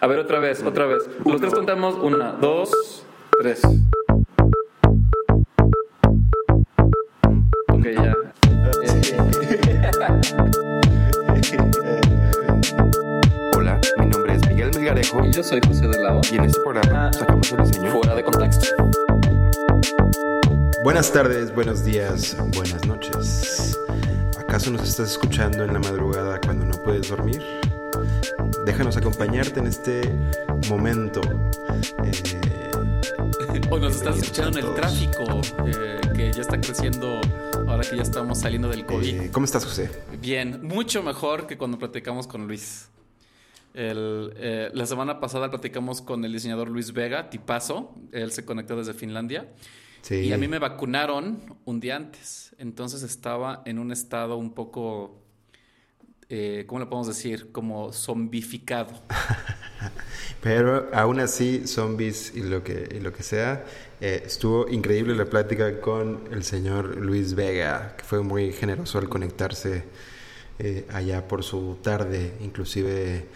A ver, otra vez, otra vez. Los tres contamos. Una, dos, tres. Ok, ya. Hola, mi nombre es Miguel Melgarejo Y yo soy José de Lavo. y en este programa Ah. sacamos el diseño. Fuera de contexto. Buenas tardes, buenos días, buenas noches. ¿Acaso nos estás escuchando en la madrugada cuando no puedes dormir? Déjanos acompañarte en este momento. Eh, O nos estás escuchando en el tráfico, eh, que ya está creciendo ahora que ya estamos saliendo del COVID. eh, ¿Cómo estás, José? Bien, mucho mejor que cuando platicamos con Luis. El, la semana pasada platicamos con el diseñador Luis Vega, tipazo. Él se conectó desde Finlandia. Sí. Y a mí me vacunaron un día antes. Entonces estaba en un estado un poco, eh, ¿cómo le podemos decir? Como zombificado. Pero aún así, zombies y lo que, y lo que sea, eh, estuvo increíble la plática con el señor Luis Vega, que fue muy generoso al conectarse eh, allá por su tarde, inclusive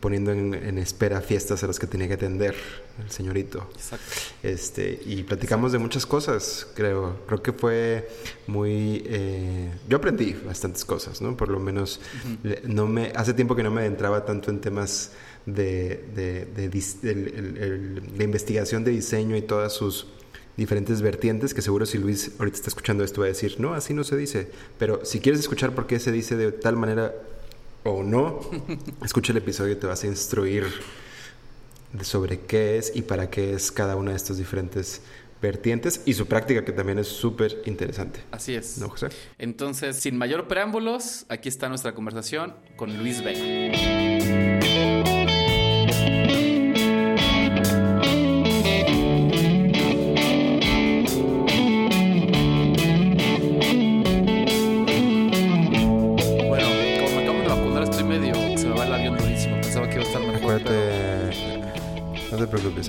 poniendo en, en espera fiestas a las que tenía que atender el señorito. Exacto. Este, y platicamos de muchas cosas, creo. Creo que fue muy... eh, yo aprendí bastantes cosas, ¿no? Por lo menos le- no me, hace tiempo que no me adentraba tanto en temas de, de, de el- el- el- la investigación de diseño y todas sus diferentes vertientes, que seguro si Luis ahorita está escuchando esto va a decir, no, así no se dice. Pero si quieres escuchar por qué se dice de tal manera o no, escucha el episodio y te vas a instruir sobre qué es y para qué es cada una de estas diferentes vertientes y su práctica que también es súper interesante. Así es. ¿No, José? Entonces, sin mayor preámbulos, aquí está nuestra conversación con Luis Vega.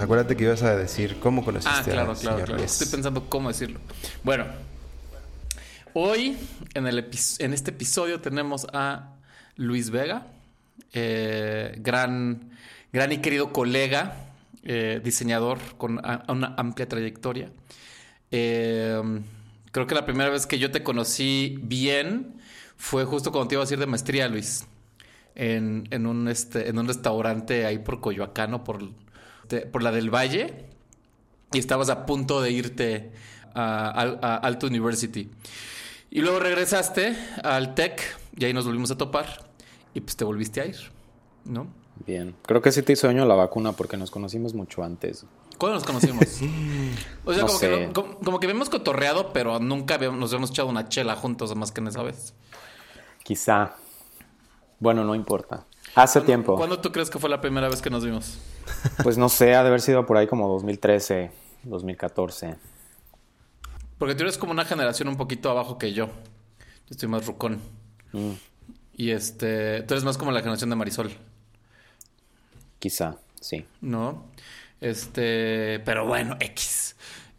Acuérdate que ibas a decir cómo conociste Ah, claro, al claro, señor claro. Luis. Estoy pensando cómo decirlo. Bueno, hoy en, el en este episodio tenemos a Luis Vega, eh, gran, gran y querido colega, eh, diseñador con una amplia trayectoria. Eh, creo que la primera vez que yo te conocí bien fue justo cuando te iba a ir de maestría, Luis. En, en un, este, en un restaurante ahí por Coyoacán o por, por la del Valle y estabas a punto de irte a, a- a Alto University. Y luego regresaste al TEC y ahí nos volvimos a topar y pues te volviste a ir, ¿no? Bien, creo que sí te hizo daño la vacuna porque nos conocimos mucho antes. ¿Cuándo nos conocimos? O sea, No como, sé. que, como que habíamos cotorreado, pero nunca habíamos- nos habíamos echado una chela juntos más que en esa vez. Quizá. Bueno, no importa. Hace tiempo. ¿Cuándo tú crees que fue la primera vez que nos vimos? Pues no sé, ha de haber sido por ahí como 2013, 2014. Porque tú eres como una generación un poquito abajo que yo. Yo estoy más rucón. Mm, Y este, tú eres más como la generación de Marisol. quizá, sí. ¿no? Este, pero bueno, X.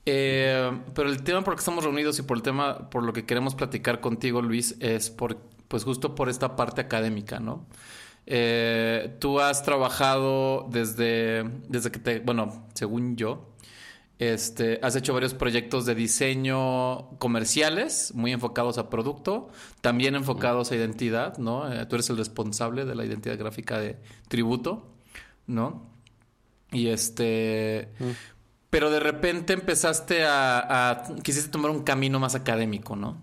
Eh, pero el tema por el que estamos reunidos y por el tema por lo que queremos platicar contigo, Luis, es por, pues justo por esta parte académica, ¿no? Eh, tú has trabajado desde, desde que te, bueno, según yo, este, has hecho varios proyectos de diseño comerciales, muy enfocados a producto, también enfocados a identidad, ¿no? Eh, tú eres el responsable de la identidad gráfica de Tributo, ¿no? Y este. Pero de repente empezaste a, a- Quisiste tomar un camino más académico, ¿no?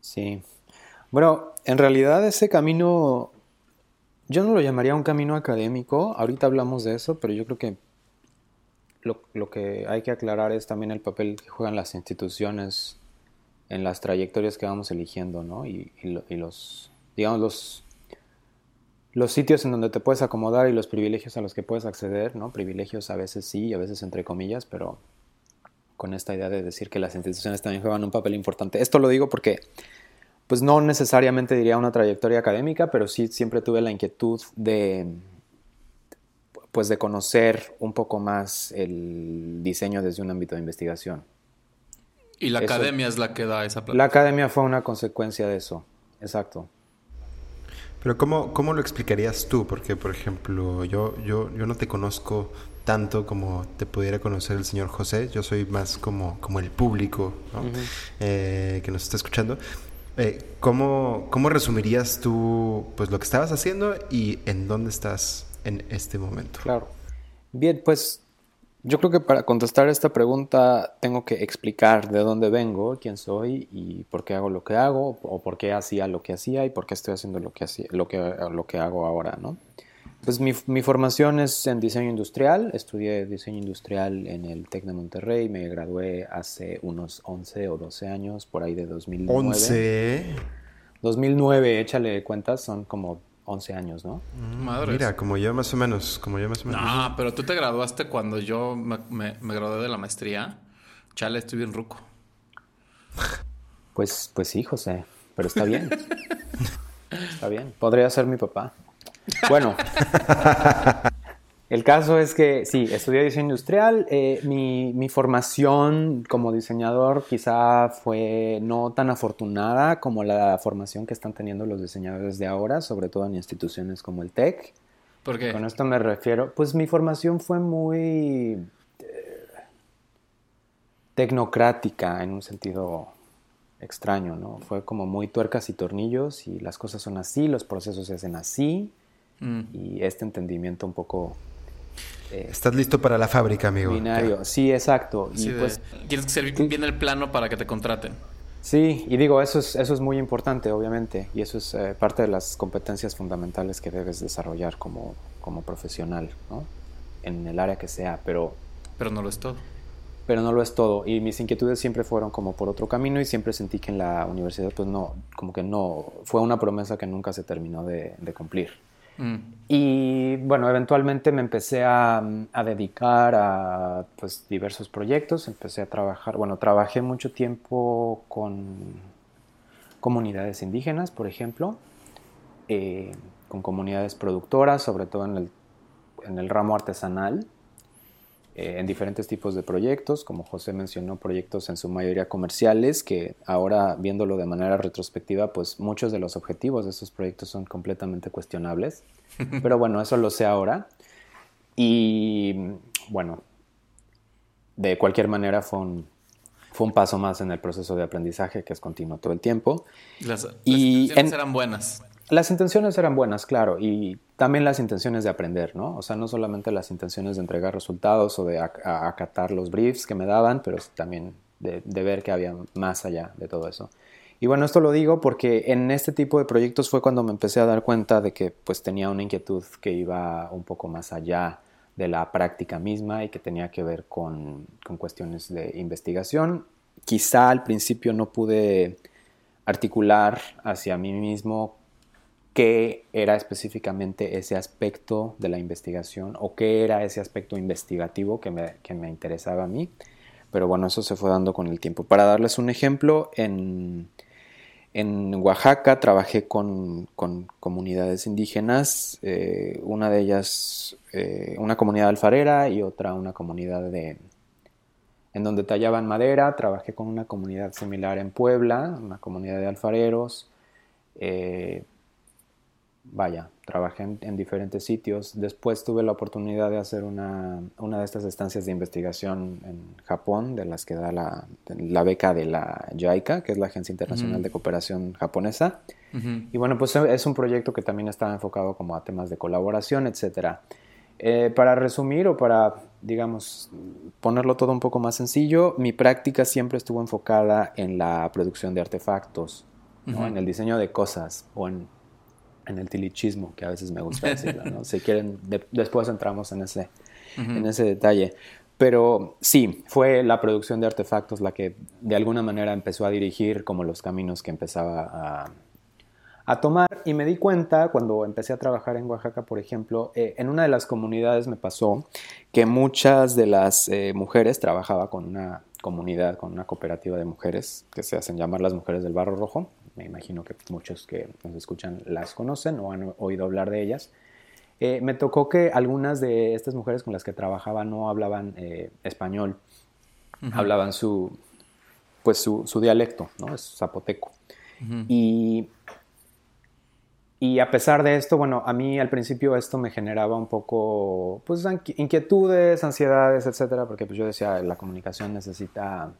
Sí. Bueno, en realidad ese camino, yo no lo llamaría un camino académico, ahorita hablamos de eso, pero yo creo que lo, que hay que aclarar es también el papel que juegan las instituciones en las trayectorias que vamos eligiendo, ¿no? Y, y los, digamos, los, los sitios en donde te puedes acomodar y los privilegios a los que puedes acceder, ¿no? Privilegios a veces sí, a veces entre comillas, pero con esta idea de decir que las instituciones también juegan un papel importante. Esto lo digo porque pues no necesariamente diría una trayectoria académica, pero sí siempre tuve la inquietud de pues de conocer un poco más el diseño desde un ámbito de investigación. Y la Eso- academia es la que da esa plata. La academia fue una consecuencia de eso, exacto. Pero ¿cómo, ¿cómo lo explicarías tú? Porque, por ejemplo, yo, yo, yo no te conozco tanto como te pudiera conocer el señor José. Yo soy más como, como el público eh, que nos está escuchando. Eh, ¿cómo, ¿Cómo resumirías tú pues, lo que estabas haciendo y en dónde estás en este momento? Claro. Bien, pues yo creo que para contestar esta pregunta tengo que explicar de dónde vengo, quién soy y por qué hago lo que hago, o por qué hacía lo que hacía y por qué estoy haciendo lo que, hacía, lo que, lo que hago ahora, ¿no? Pues mi, mi, formación es en diseño industrial, estudié diseño industrial en el TEC de Monterrey, me gradué hace unos 11 o 12 años, por ahí de 2009. 11. 2009, échale cuentas, son como 11 años, ¿no? Madre. Mira, como yo más o menos, como yo más o menos. No, pero tú te graduaste cuando yo me, me, gradué de la maestría. Chale, estoy bien ruco. Pues, pues sí, José, pero está bien. está bien. Podría ser mi papá. Bueno, El caso es que sí, estudié diseño industrial. Eh, mi, formación como diseñador quizá fue no tan afortunada como la formación que están teniendo los diseñadores de ahora, sobre todo en instituciones como el TEC. ¿Por qué? Con esto me refiero, pues mi formación fue muy eh, tecnocrática en un sentido extraño, ¿no? Fue como muy tuercas y tornillos y las cosas son así, los procesos se hacen así. Mm. Y este entendimiento un poco eh, Estás listo para la fábrica, amigo. Binario, sí, exacto. y pues, tienes que servir bien el plano para que te contraten. Sí, y digo, eso es, eso es muy importante, obviamente, y eso es eh, parte de las competencias fundamentales que debes desarrollar como, como profesional, ¿no? En el área que sea, pero... Pero no lo es todo. Pero no lo es todo, y mis inquietudes siempre fueron como por otro camino y siempre sentí que en la universidad, pues no, como que no, fue una promesa que nunca se terminó de, de cumplir. Mm. Y bueno, eventualmente me empecé a, dedicar a pues, diversos proyectos, empecé a trabajar, bueno, trabajé mucho tiempo con comunidades indígenas, por ejemplo, eh, con comunidades productoras, sobre todo en el, en el ramo artesanal. Eh, en diferentes tipos de proyectos, como José mencionó, proyectos en su mayoría comerciales, que ahora viéndolo de manera retrospectiva, pues muchos de los objetivos de esos proyectos son completamente cuestionables. Pero bueno, eso lo sé ahora. Y bueno, de cualquier manera fue un, fue un paso más en el proceso de aprendizaje que es continuo todo el tiempo. Las, y intenciones eran buenas. Las intenciones eran buenas, claro, y también las intenciones de aprender, ¿no? O sea, no solamente las intenciones de entregar resultados o de acatar los briefs que me daban, pero también de, ver que había más allá de todo eso. Y bueno, esto lo digo porque en este tipo de proyectos fue cuando me empecé a dar cuenta de que pues tenía una inquietud que iba un poco más allá de la práctica misma y que tenía que ver con, con cuestiones de investigación. Quizá al principio no pude articular hacia mí mismo qué era específicamente ese aspecto de la investigación o qué era ese aspecto investigativo que me, que me interesaba a mí. Pero bueno, eso se fue dando con el tiempo. Para darles un ejemplo, en, en Oaxaca trabajé con, con comunidades indígenas, eh, una de ellas eh, una comunidad alfarera y otra una comunidad de, en donde tallaban madera. Trabajé con una comunidad similar en Puebla, una comunidad de alfareros. Eh, vaya, trabajé en, diferentes sitios. Después tuve la oportunidad de hacer una, una, de estas estancias de investigación en Japón, de las que da la, la beca de la JICA, que es la Agencia Internacional de Cooperación Japonesa. Y bueno, pues es un proyecto que también está enfocado como a temas de colaboración, etc. Eh, para resumir o para, digamos, ponerlo todo un poco más sencillo, mi práctica siempre estuvo enfocada en la producción de artefactos, en el diseño de cosas o en en el tilichismo, que a veces me gusta decirlo, ¿no? Si quieren, después entramos en ese, en ese detalle. Pero sí, fue la producción de artefactos la que de alguna manera empezó a dirigir como los caminos que empezaba a, a tomar. Y me di cuenta cuando empecé a trabajar en Oaxaca, por ejemplo, eh, en una de las comunidades me pasó que muchas de las eh, mujeres trabajaba con una comunidad, con una cooperativa de mujeres que se hacen llamar las mujeres del Barro Rojo me imagino que muchos que nos escuchan las conocen o han oído hablar de ellas. Eh, me tocó que algunas de estas mujeres con las que trabajaba no hablaban eh, español, hablaban su, pues su, dialecto, ¿no? Es zapoteco. Y y a pesar de esto, bueno, a mí al principio esto me generaba un poco, pues, inquietudes, ansiedades, etcétera, porque pues yo decía, la comunicación necesita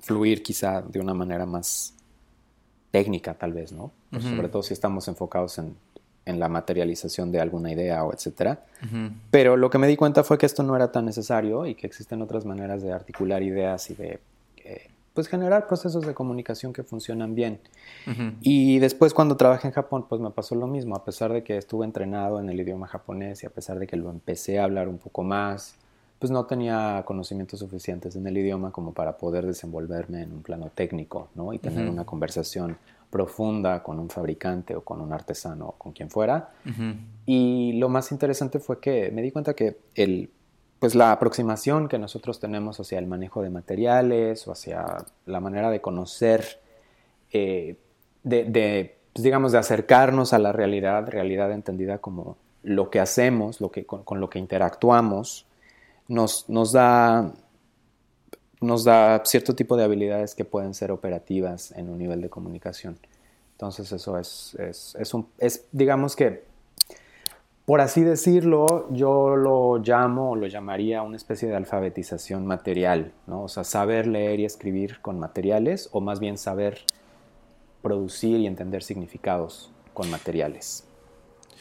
fluir quizá de una manera más técnica, tal vez, ¿no? Pues, sobre todo si estamos enfocados en, la materialización de alguna idea o etcétera. Pero lo que me di cuenta fue que esto no era tan necesario y que existen otras maneras de articular ideas y de eh, pues generar procesos de comunicación que funcionan bien. Y después cuando trabajé en Japón, pues me pasó lo mismo, a pesar de que estuve entrenado en el idioma japonés y a pesar de que lo empecé a hablar un poco más, pues no tenía conocimientos suficientes en el idioma como para poder desenvolverme en un plano técnico, ¿no? Y tener una conversación profunda con un fabricante o con un artesano o con quien fuera. Y lo más interesante fue que me di cuenta que el pues la aproximación que nosotros tenemos hacia el manejo de materiales o hacia la manera de conocer, eh, de, pues, digamos, de acercarnos a la realidad, realidad entendida como lo que hacemos, lo que, con, lo que interactuamos, nos, nos, da, nos da cierto tipo de habilidades que pueden ser operativas en un nivel de comunicación. Entonces eso es, es, es, un, es digamos que por así decirlo, yo lo llamo o lo llamaría una especie de alfabetización material, ¿no? O sea, saber leer y escribir con materiales o más bien saber producir y entender significados con materiales.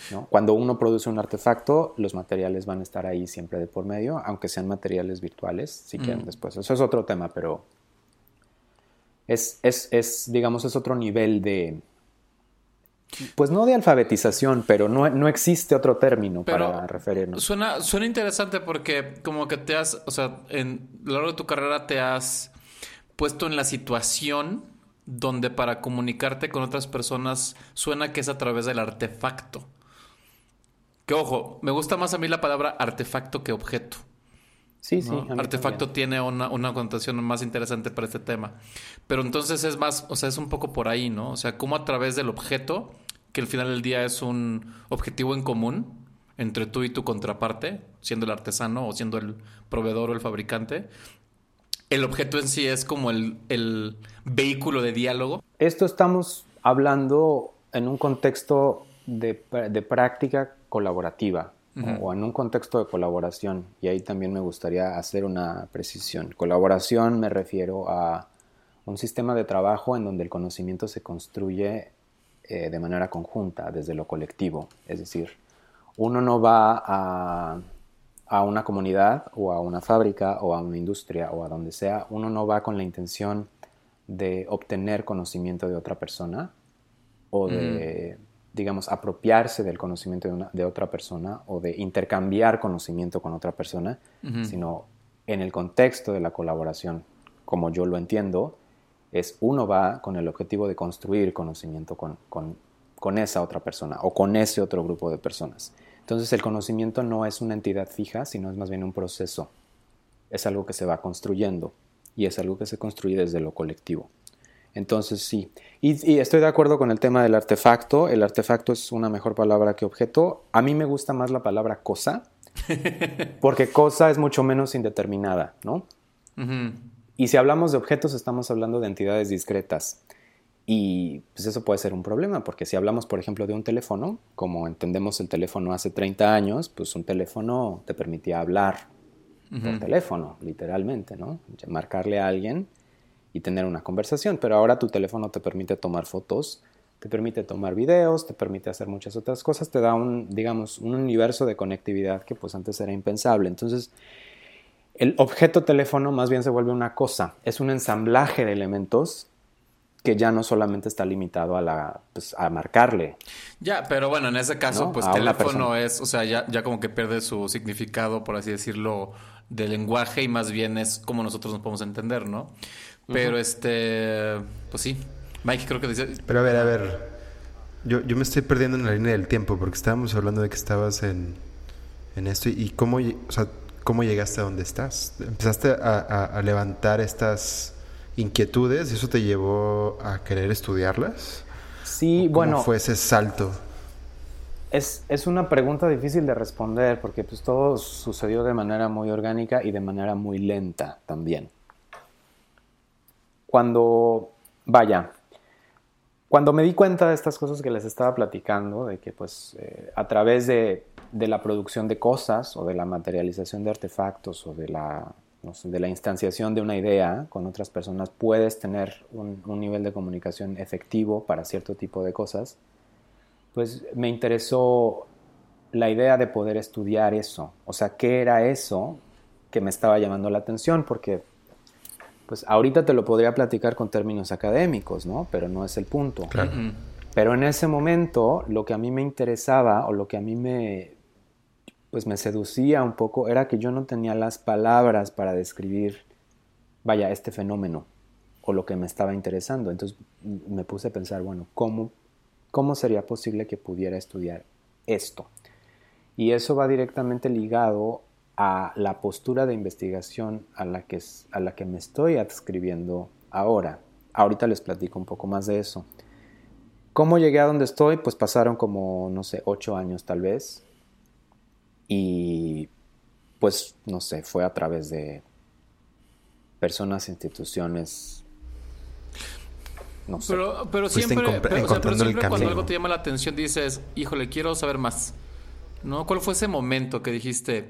¿No? Cuando uno produce un artefacto, los materiales van a estar ahí siempre de por medio, aunque sean materiales virtuales, si quieren mm. después. Eso es otro tema, pero es, es, digamos, es otro nivel de, pues no de alfabetización, pero no, no existe otro término para referirnos. Suena, suena interesante porque como que te has, o sea, en lo largo de tu carrera te has puesto en la situación donde para comunicarte con otras personas suena que es a través del artefacto. Que ojo, me gusta más a mí la palabra artefacto que objeto. Sí, sí. Artefacto tiene una, una, connotación más interesante para este tema. Pero entonces es más, o sea, es un poco por ahí, ¿no? O sea, cómo a través del objeto que al final del día es un objetivo en común entre tú y tu contraparte, siendo el artesano o siendo el proveedor o el fabricante. El objeto en sí es como el, vehículo de diálogo. Esto estamos hablando en un contexto de, práctica colaborativa o en un contexto de colaboración. Y ahí también me gustaría hacer una precisión. Colaboración me refiero a un sistema de trabajo en donde el conocimiento se construye eh, de manera conjunta, desde lo colectivo. Es decir, uno no va a, a, una comunidad o a una fábrica o a una industria o a donde sea, uno no va con la intención de obtener conocimiento de otra persona o de, digamos, apropiarse del conocimiento de, una, de, otra persona o de intercambiar conocimiento con otra persona, sino en el contexto de la colaboración, como yo lo entiendo, es uno va con el objetivo de construir conocimiento con, con, esa otra persona o con ese otro grupo de personas. Entonces el conocimiento no es una entidad fija, sino es más bien un proceso. Es algo que se va construyendo y es algo que se construye desde lo colectivo. Entonces sí, y, estoy de acuerdo con el tema del artefacto. El artefacto es una mejor palabra que objeto. A mí me gusta más la palabra cosa, porque cosa es mucho menos indeterminada, ¿no? Y si hablamos de objetos, estamos hablando de entidades discretas. Y pues eso puede ser un problema, porque si hablamos, por ejemplo, de un teléfono, como entendemos el teléfono hace 30 años, pues un teléfono te permitía hablar por teléfono, literalmente, ¿no? Marcarle a alguien y tener una conversación, pero ahora tu teléfono te permite tomar fotos, te permite tomar videos, te permite hacer muchas otras cosas, te da un, digamos, un universo de conectividad que pues antes era impensable. Entonces, el objeto teléfono más bien se vuelve una cosa, es un ensamblaje de elementos que ya no solamente está limitado a la pues, a marcarle. Ya, pero bueno, en ese caso, pues teléfono es, o sea, ya, ya como que pierde su significado, por así decirlo, de lenguaje y más bien es como nosotros nos podemos entender, ¿no? Pero este, pues sí. Mike, creo que dice. Pero a ver, a ver. Yo, yo me estoy perdiendo en la línea del tiempo porque estábamos hablando de que estabas en, en esto y, y cómo, o sea, ¿Cómo llegaste a donde estás? ¿Empezaste a, levantar estas inquietudes y eso te llevó a querer estudiarlas? Sí, ¿Cómo bueno. fue ese salto? Es, una pregunta difícil de responder porque pues todo sucedió de manera muy orgánica y de manera muy lenta también. Cuando, vaya, cuando me di cuenta de estas cosas que les estaba platicando, de que pues eh, a través de, la producción de cosas o de la materialización de artefactos o de la, no de la instanciación de una idea con otras personas puedes tener un, un, nivel de comunicación efectivo para cierto tipo de cosas, pues me interesó la idea de poder estudiar eso. O sea, ¿qué era eso que me estaba llamando la atención? Porque pues ahorita te lo podría platicar con términos académicos, ¿no? Pero no es el punto. Pero en ese momento lo que a mí me interesaba o lo que a mí me pues me seducía un poco era que yo no tenía las palabras para describir vaya este fenómeno o lo que me estaba interesando. Entonces me puse a pensar, bueno, ¿cómo cómo sería posible que pudiera estudiar esto? Y eso va directamente ligado a la postura de investigación a la que, a la que me estoy adscribiendo ahora. Ahorita les platico un poco más de eso. ¿Cómo llegué a donde estoy? Pues pasaron como, no sé, ocho años tal vez. Y pues, no sé, fue a través de personas, instituciones. No sé. Pero, pero siempre, pero, cuando algo te llama la atención dices, híjole, quiero saber más. ¿No? ¿Cuál fue ese momento que dijiste,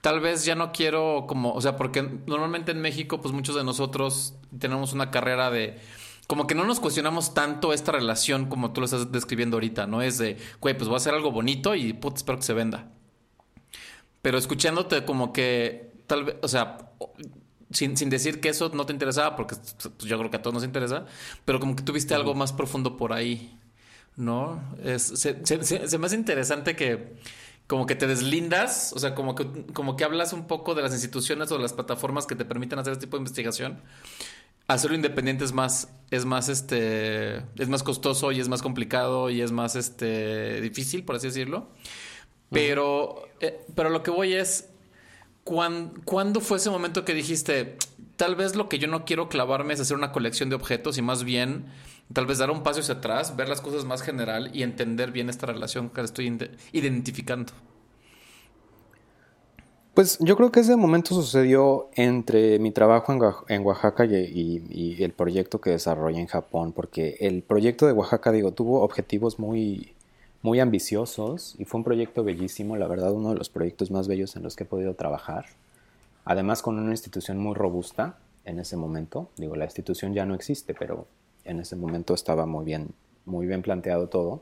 tal vez ya no quiero como, o sea, porque normalmente en México, pues muchos de nosotros tenemos una carrera de, como que no nos cuestionamos tanto esta relación como tú lo estás describiendo ahorita, ¿no? Es de, güey, pues voy a hacer algo bonito y put, espero que se venda. Pero escuchándote como que, tal vez, o sea, sin, sin, decir que eso no te interesaba, porque pues, yo creo que a todos nos interesa, pero como que tuviste algo más profundo por ahí, ¿no? Es, se, se, se me hace interesante que como que te deslindas, o sea, como que, como que hablas un poco de las instituciones o de las plataformas que te permiten hacer este tipo de investigación. Hacerlo independiente es más, es más, este, es más costoso y es más complicado y es más, este, difícil, por así decirlo. Pero, eh, pero lo que voy es, ¿cuándo fue ese momento que dijiste, tal vez lo que yo no quiero clavarme es hacer una colección de objetos y más bien tal vez dar un paso hacia atrás, ver las cosas más general y entender bien esta relación que estoy identificando. Pues yo creo que ese momento sucedió entre mi trabajo en, Oaxaca y, el proyecto que desarrollé en Japón, porque el proyecto de Oaxaca, digo, tuvo objetivos muy, muy ambiciosos y fue un proyecto bellísimo, la verdad, uno de los proyectos más bellos en los que he podido trabajar. Además, con una institución muy robusta en ese momento. Digo, la institución ya no existe, pero en ese momento estaba muy bien, muy bien planteado todo.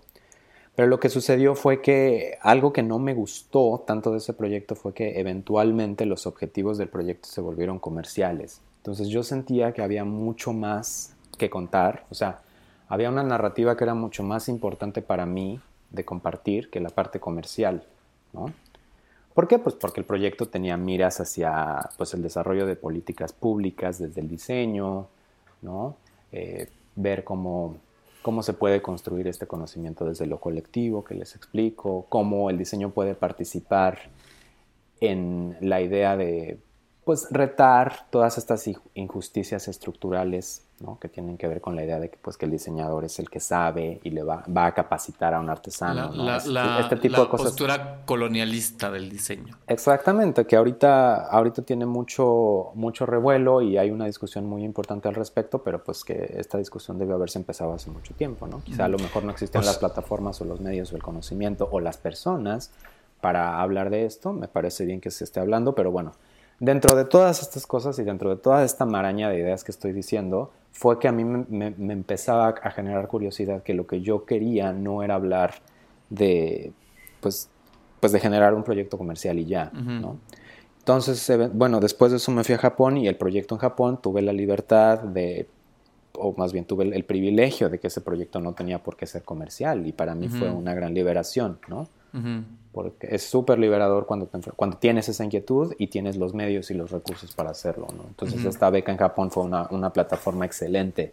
Pero lo que sucedió fue que algo que no me gustó tanto de ese proyecto fue que eventualmente los objetivos del proyecto se volvieron comerciales. Entonces yo sentía que había mucho más que contar, o sea, había una narrativa que era mucho más importante para mí de compartir que la parte comercial, ¿no? ¿Por qué? Pues porque el proyecto tenía miras hacia pues, el desarrollo de políticas públicas desde el diseño, ¿no? Eh, ver cómo, cómo se puede construir este conocimiento desde lo colectivo, que les explico, cómo el diseño puede participar en la idea de pues retar todas estas injusticias estructurales que tienen que ver con la idea de que, pues, que el diseñador es el que sabe y le va, va a capacitar a un artesano. La, este, este tipo de cosas. postura colonialista del diseño. Exactamente, que ahorita, ahorita tiene mucho, mucho revuelo y hay una discusión muy importante al respecto, pero pues que esta discusión debe haberse empezado hace mucho tiempo, ¿no? Quizá a lo mejor no existen pues las plataformas o los medios o el conocimiento o las personas para hablar de esto. Me parece bien que se esté hablando, pero bueno, dentro de todas estas cosas y dentro de toda esta maraña de ideas que estoy diciendo, fue que a mí me, empezaba a generar curiosidad que lo que yo quería no era hablar de, pues, pues de generar un proyecto comercial y ya, ¿no? Entonces, bueno, después de eso me fui a Japón y el proyecto en Japón tuve la libertad de, o más bien tuve el, privilegio de que ese proyecto no tenía por qué ser comercial y para mí fue una gran liberación, ¿no? Porque es súper liberador cuando, cuando tienes esa inquietud y tienes los medios y los recursos para hacerlo. ¿no? Entonces esta beca en Japón fue una, una plataforma excelente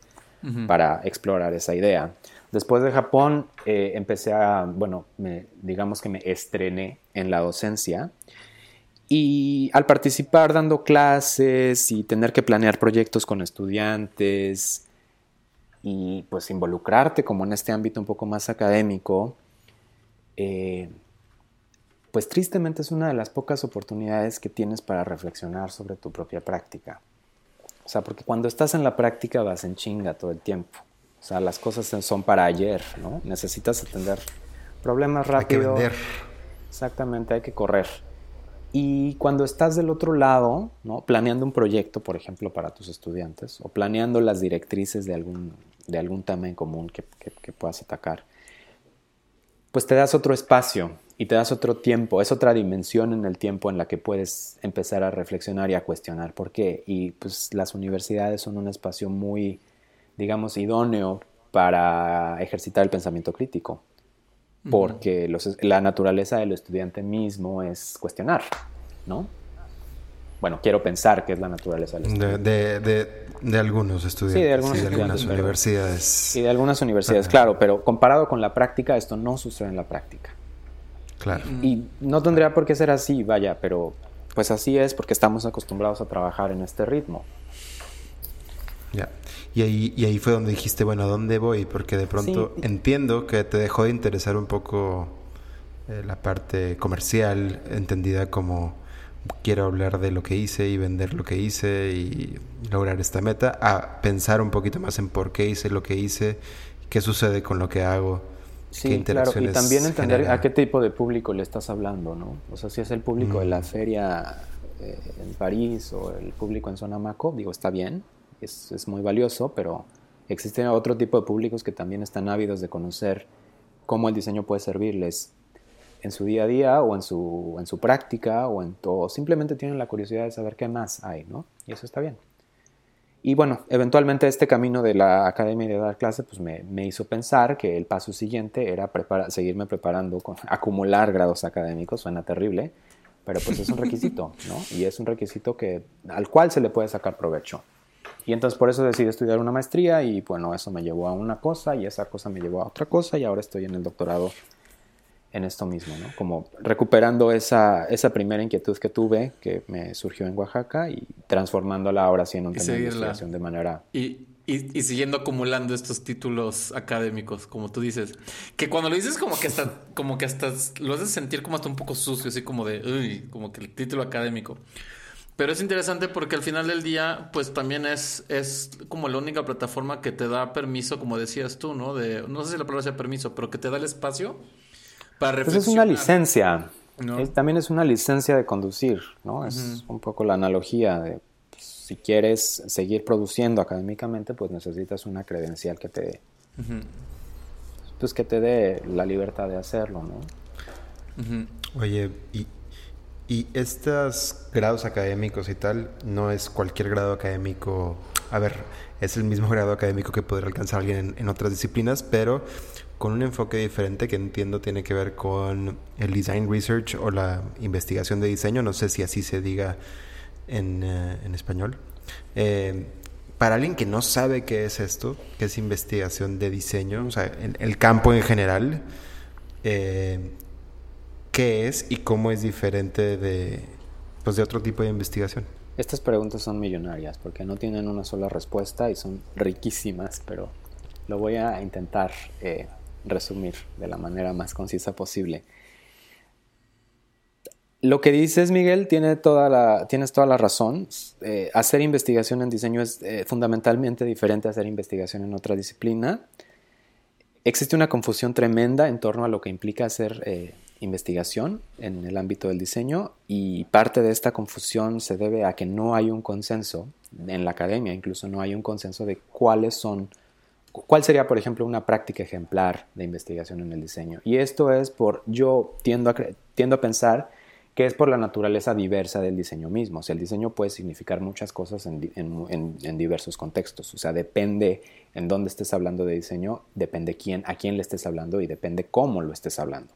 para explorar esa idea. Después de Japón eh, empecé a, bueno, me, digamos que me estrené en la docencia y al participar dando clases y tener que planear proyectos con estudiantes y pues involucrarte como en este ámbito un poco más académico, eh, pues tristemente es una de las pocas oportunidades que tienes para reflexionar sobre tu propia práctica. O sea, porque cuando estás en la práctica vas en chinga todo el tiempo. O sea, las cosas son para ayer, ¿no? Necesitas atender problemas rápido. Hay que vender. Exactamente, hay que correr. Y cuando estás del otro lado, ¿no? planeando un proyecto, por ejemplo, para tus estudiantes, o planeando las directrices de algún, de algún tema en común que, que puedas atacar, pues te das otro espacio y te das otro tiempo, es otra dimensión en el tiempo en la que puedes empezar a reflexionar y a cuestionar por qué. Y pues las universidades son un espacio muy, digamos, idóneo para ejercitar el pensamiento crítico porque la naturaleza del estudiante mismo es cuestionar, ¿no? Bueno, quiero pensar que es la naturaleza del estudiante. De, algunos estudiantes. Sí, de, algunos algunas universidades. Y de algunas universidades, claro, pero comparado con la práctica, esto no sucede en la práctica. Claro. Y no tendría por qué ser así, vaya, pero pues así es porque estamos acostumbrados a trabajar en este ritmo. Ya. Y ahí, y ahí fue donde dijiste, bueno, ¿a dónde voy? Porque de pronto entiendo que te dejó de interesar un poco eh, la parte comercial, entendida como quiero hablar de lo que hice y vender lo que hice y lograr esta meta, a pensar un poquito más en por qué hice lo que hice, qué sucede con lo que hago. Sí, qué interacciones claro, y también entender a qué tipo de público le estás hablando, ¿no? O sea, si es el público de la mm. feria eh, en París o el público en Zona Maco, digo, está bien, es, muy valioso, pero existen otro tipo de públicos que también están ávidos de conocer cómo el diseño puede servirles en su día a día o en su, en su práctica o, en todo. simplemente tienen la curiosidad de saber qué más hay, ¿no? Y eso está bien. Y bueno, eventualmente este camino de la academia y de dar clase pues me, me hizo pensar que el paso siguiente era seguirme preparando, con, acumular grados académicos, suena terrible, pero pues es un requisito, ¿no? Y es un requisito que, al cual se le puede sacar provecho. Y entonces por eso decidí estudiar una maestría y bueno, eso me llevó a una cosa y esa cosa me llevó a otra cosa y ahora estoy en el doctorado en esto mismo, ¿no? Como recuperando esa, esa primera inquietud que tuve, que me surgió en Oaxaca y transformándola ahora sí en un tema de investigación de manera... Y, y, y, siguiendo acumulando estos títulos académicos, como tú dices. Que cuando lo dices como que hasta, como que hasta lo haces sentir como hasta un poco sucio, así como de, uy, como que el título académico. Pero es interesante porque al final del día, pues también es, es como la única plataforma que te da permiso, como decías tú, ¿no? De, no sé si la palabra sea permiso, pero que te da el espacio para. Pues es una licencia. también es una licencia de conducir, ¿no? Es un poco la analogía de pues, si quieres seguir produciendo académicamente, pues necesitas una credencial que te pues que te dé la libertad de hacerlo, ¿no? Oye, y y estos grados académicos y tal, no es cualquier grado académico. A ver, es el mismo grado académico que podrá alcanzar alguien en, otras disciplinas, pero con un enfoque diferente que entiendo tiene que ver con el design research o la investigación de diseño. No sé si así se diga en, eh, español. Eh, para alguien que no sabe qué es esto, qué es investigación de diseño, o sea, el campo en general, eh, qué es y cómo es diferente de, pues, de otro tipo de investigación? Estas preguntas son millonarias porque no tienen una sola respuesta y son riquísimas, pero lo voy a intentar eh, resumir de la manera más concisa posible. Lo que dices, Miguel, tienes toda la razón. Eh, hacer investigación en diseño es eh, fundamentalmente diferente a hacer investigación en otra disciplina. Existe una confusión tremenda en torno a lo que implica hacer investigación en el ámbito del diseño y parte de esta confusión se debe a que no hay un consenso en la academia, incluso no hay un consenso de cuáles son, cuál sería, por ejemplo, una práctica ejemplar de investigación en el diseño. Y esto es por, yo tiendo a, tiendo a pensar que es por la naturaleza diversa del diseño mismo. O sea, el diseño puede significar muchas cosas en, en, diversos contextos. O sea, depende en dónde estés hablando de diseño, depende quién, a quién le estés hablando y depende cómo lo estés hablando.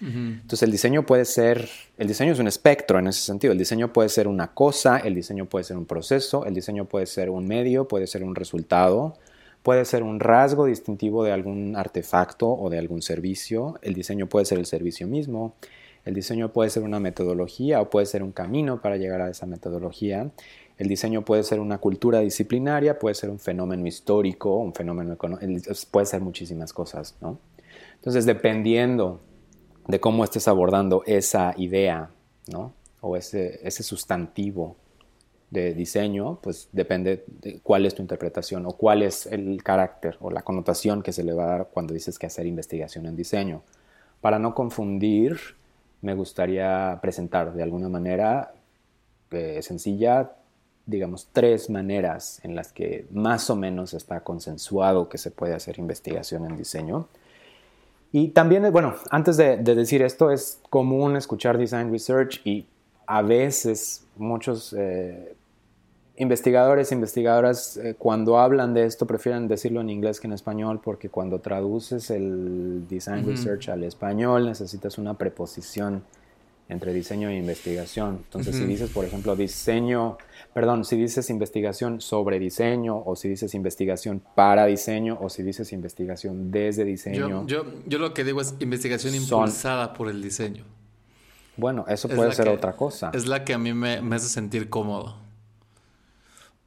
Entonces el diseño puede ser, el diseño es un espectro en ese sentido, el diseño puede ser una cosa, el diseño puede ser un proceso, el diseño puede ser un medio, puede ser un resultado, puede ser un rasgo distintivo de algún artefacto o de algún servicio, el diseño puede ser el servicio mismo, el diseño puede ser una metodología o puede ser un camino para llegar a esa metodología. El diseño puede ser una cultura disciplinaria, puede ser un fenómeno histórico, un fenómeno económico, puede ser muchísimas cosas, ¿no? Entonces, dependiendo de cómo estés abordando esa idea, ¿no? O ese, ese sustantivo de diseño, pues depende de cuál es tu interpretación o cuál es el carácter o la connotación que se le va a dar cuando dices que hacer investigación en diseño. Para no confundir, me gustaría presentar de alguna manera eh, sencilla, digamos, tres maneras en las que más o menos está consensuado que se puede hacer investigación en diseño. Y también, bueno, antes de, decir esto, es común escuchar design research y a veces muchos eh, investigadores e investigadoras eh, cuando hablan de esto prefieren decirlo en inglés que en español porque cuando traduces el design research al español necesitas una preposición entre diseño e investigación. Entonces, si dices, por ejemplo, diseño, perdón, si dices investigación sobre diseño, o si dices investigación para diseño, o si dices investigación desde diseño. Yo, yo, lo que digo es investigación impulsada por el diseño. Bueno, eso puede ser otra cosa. Es la que a mí me, me hace sentir cómodo.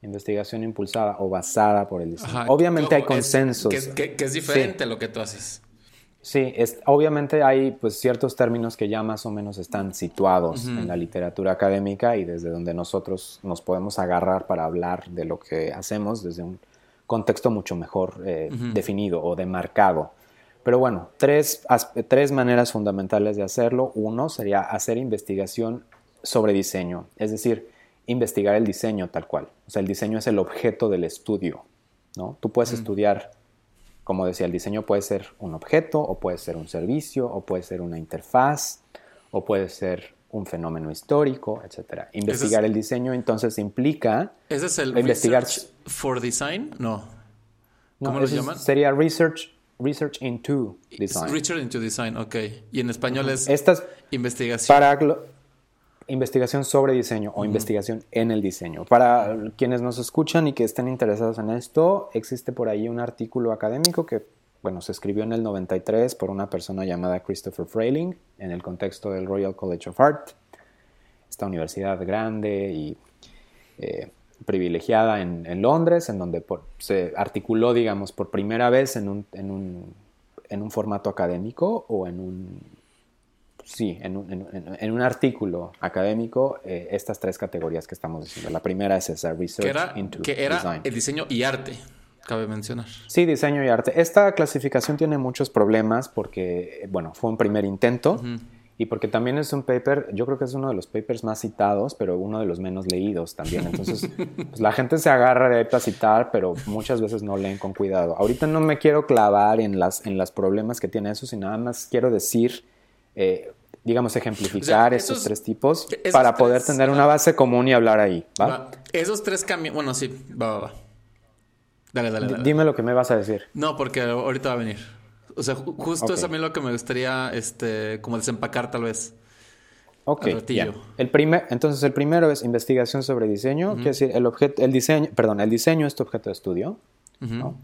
Investigación impulsada o basada por el diseño. obviamente hay consensos. que, es diferente a lo que tú haces. Sí, es, obviamente hay pues, ciertos términos que ya más o menos están situados en la literatura académica y desde donde nosotros nos podemos agarrar para hablar de lo que hacemos desde un contexto mucho mejor eh, definido o demarcado. Pero bueno, tres, tres maneras fundamentales de hacerlo. Uno sería hacer investigación sobre diseño, es decir, investigar el diseño tal cual. O sea, el diseño es el objeto del estudio, ¿no? Tú puedes estudiar, como decía, el diseño puede ser un objeto, o puede ser un servicio, o puede ser una interfaz, o puede ser un fenómeno histórico, etc. Investigar el diseño entonces implica ¿Ese es el investigar research for design? No. ¿Cómo lo llaman? Sería research research into design. Research into design, ok. Y en español es Estas investigación. Para investigación sobre diseño o investigación en el diseño. Para quienes nos escuchan y que estén interesados en esto, existe por ahí un artículo académico que, bueno, se escribió en el 93 por una persona llamada Christopher Frayling en el contexto del Royal College of Art, esta universidad grande y eh, privilegiada en, Londres, en donde se articuló, digamos, por primera vez en un, en un, en un formato académico o en un sí, en un, en, un artículo académico eh, estas tres categorías que estamos diciendo. La primera es esa, Research que era, into que era el diseño y arte, cabe mencionar. Sí, diseño y arte. Esta clasificación tiene muchos problemas porque, bueno, fue un primer intento. Y porque también es un paper, yo creo que es uno de los papers más citados, pero uno de los menos leídos también. Entonces, pues, la gente se agarra de ahí para citar, pero muchas veces no leen con cuidado. Ahorita no me quiero clavar en las, en los problemas que tiene eso, sino nada más quiero decir eh, digamos, ejemplificar estos tres tipos para poder tener una base común y hablar ahí. ¿va? Esos tres caminos, bueno, sí, va, va, va. Dale, dale, dale. Dime lo que me vas a decir. No, porque ahorita va a venir. O sea, justo es a mí lo que me gustaría, este, como desempacar tal vez. Ok, el primer, entonces el primero es investigación sobre diseño, quiere decir el objeto, el diseño, perdón, el diseño es tu objeto de estudio, ¿no?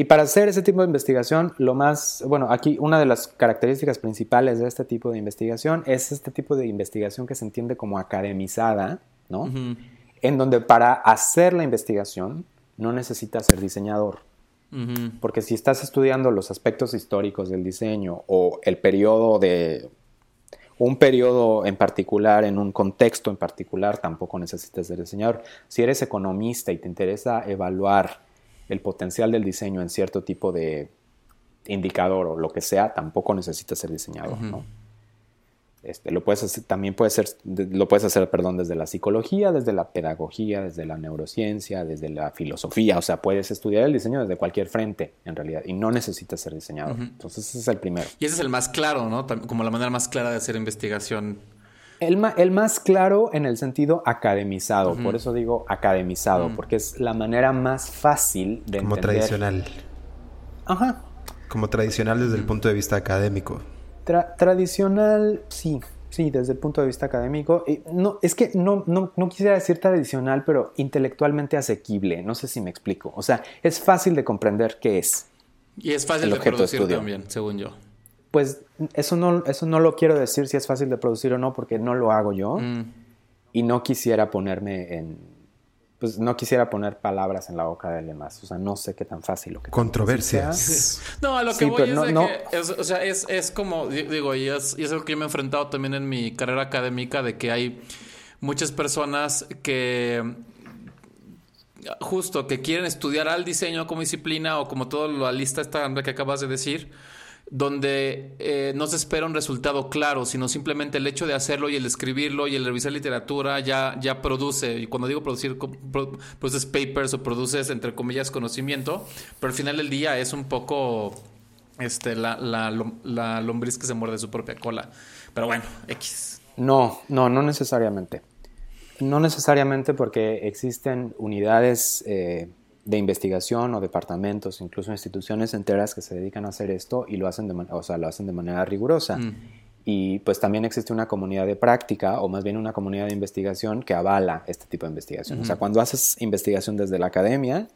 Y para hacer ese tipo de investigación, lo más, bueno, aquí una de las características principales de este tipo de investigación es este tipo de investigación que se entiende como academizada, ¿no? En donde para hacer la investigación no necesitas ser diseñador. Porque si estás estudiando los aspectos históricos del diseño o el periodo de un periodo en particular, en un contexto en particular, tampoco necesitas ser diseñador. Si eres economista y te interesa evaluar el potencial del diseño en cierto tipo de indicador o lo que sea, tampoco necesita ser diseñador, ¿no? Este, lo puedes hacer, también puede ser, lo puedes hacer, perdón, desde la psicología, desde la pedagogía, desde la neurociencia, desde la filosofía, o sea, puedes estudiar el diseño desde cualquier frente, en realidad, y no necesitas ser diseñador. Entonces, ese es el primero. Y ese es el más claro, ¿no? Como la manera más clara de hacer investigación el, más claro en el sentido academizado, por eso digo academizado, porque es la manera más fácil de Como tradicional. Ajá. Como tradicional desde el punto de vista académico. tradicional, sí, sí, desde el punto de vista académico. no, es que no, no, no, quisiera decir tradicional, pero intelectualmente asequible. No sé si me explico. O sea, es fácil de comprender qué es. Y es fácil de producir también, según yo pues eso no, eso no lo quiero decir si es fácil de producir o no, porque no lo hago yo. Mm. Y no quisiera ponerme en. Pues no quisiera poner palabras en la boca de demás. O sea, no sé qué tan fácil lo que. Controversias. no, a lo que voy es, que o sea, es, como. Digo, y es, y es algo que yo me he enfrentado también en mi carrera académica, de que hay muchas personas que justo que quieren estudiar al diseño como disciplina o como toda la lista esta que acabas de decir, donde eh, no se espera un resultado claro, sino simplemente el hecho de hacerlo y el escribirlo y el revisar literatura ya, ya produce, y cuando digo producir, produces papers o produces, entre comillas, conocimiento, pero al final del día es un poco este, la, la, lombriz que se muerde su propia cola. Pero bueno, X. No, no, no necesariamente. No necesariamente porque existen unidades eh, de investigación o departamentos, incluso instituciones enteras que se dedican a hacer esto y lo hacen de, o sea, lo hacen de manera rigurosa. Mm. Y pues también existe una comunidad de práctica o más bien una comunidad de investigación que avala este tipo de investigación. O sea, cuando haces investigación desde la academia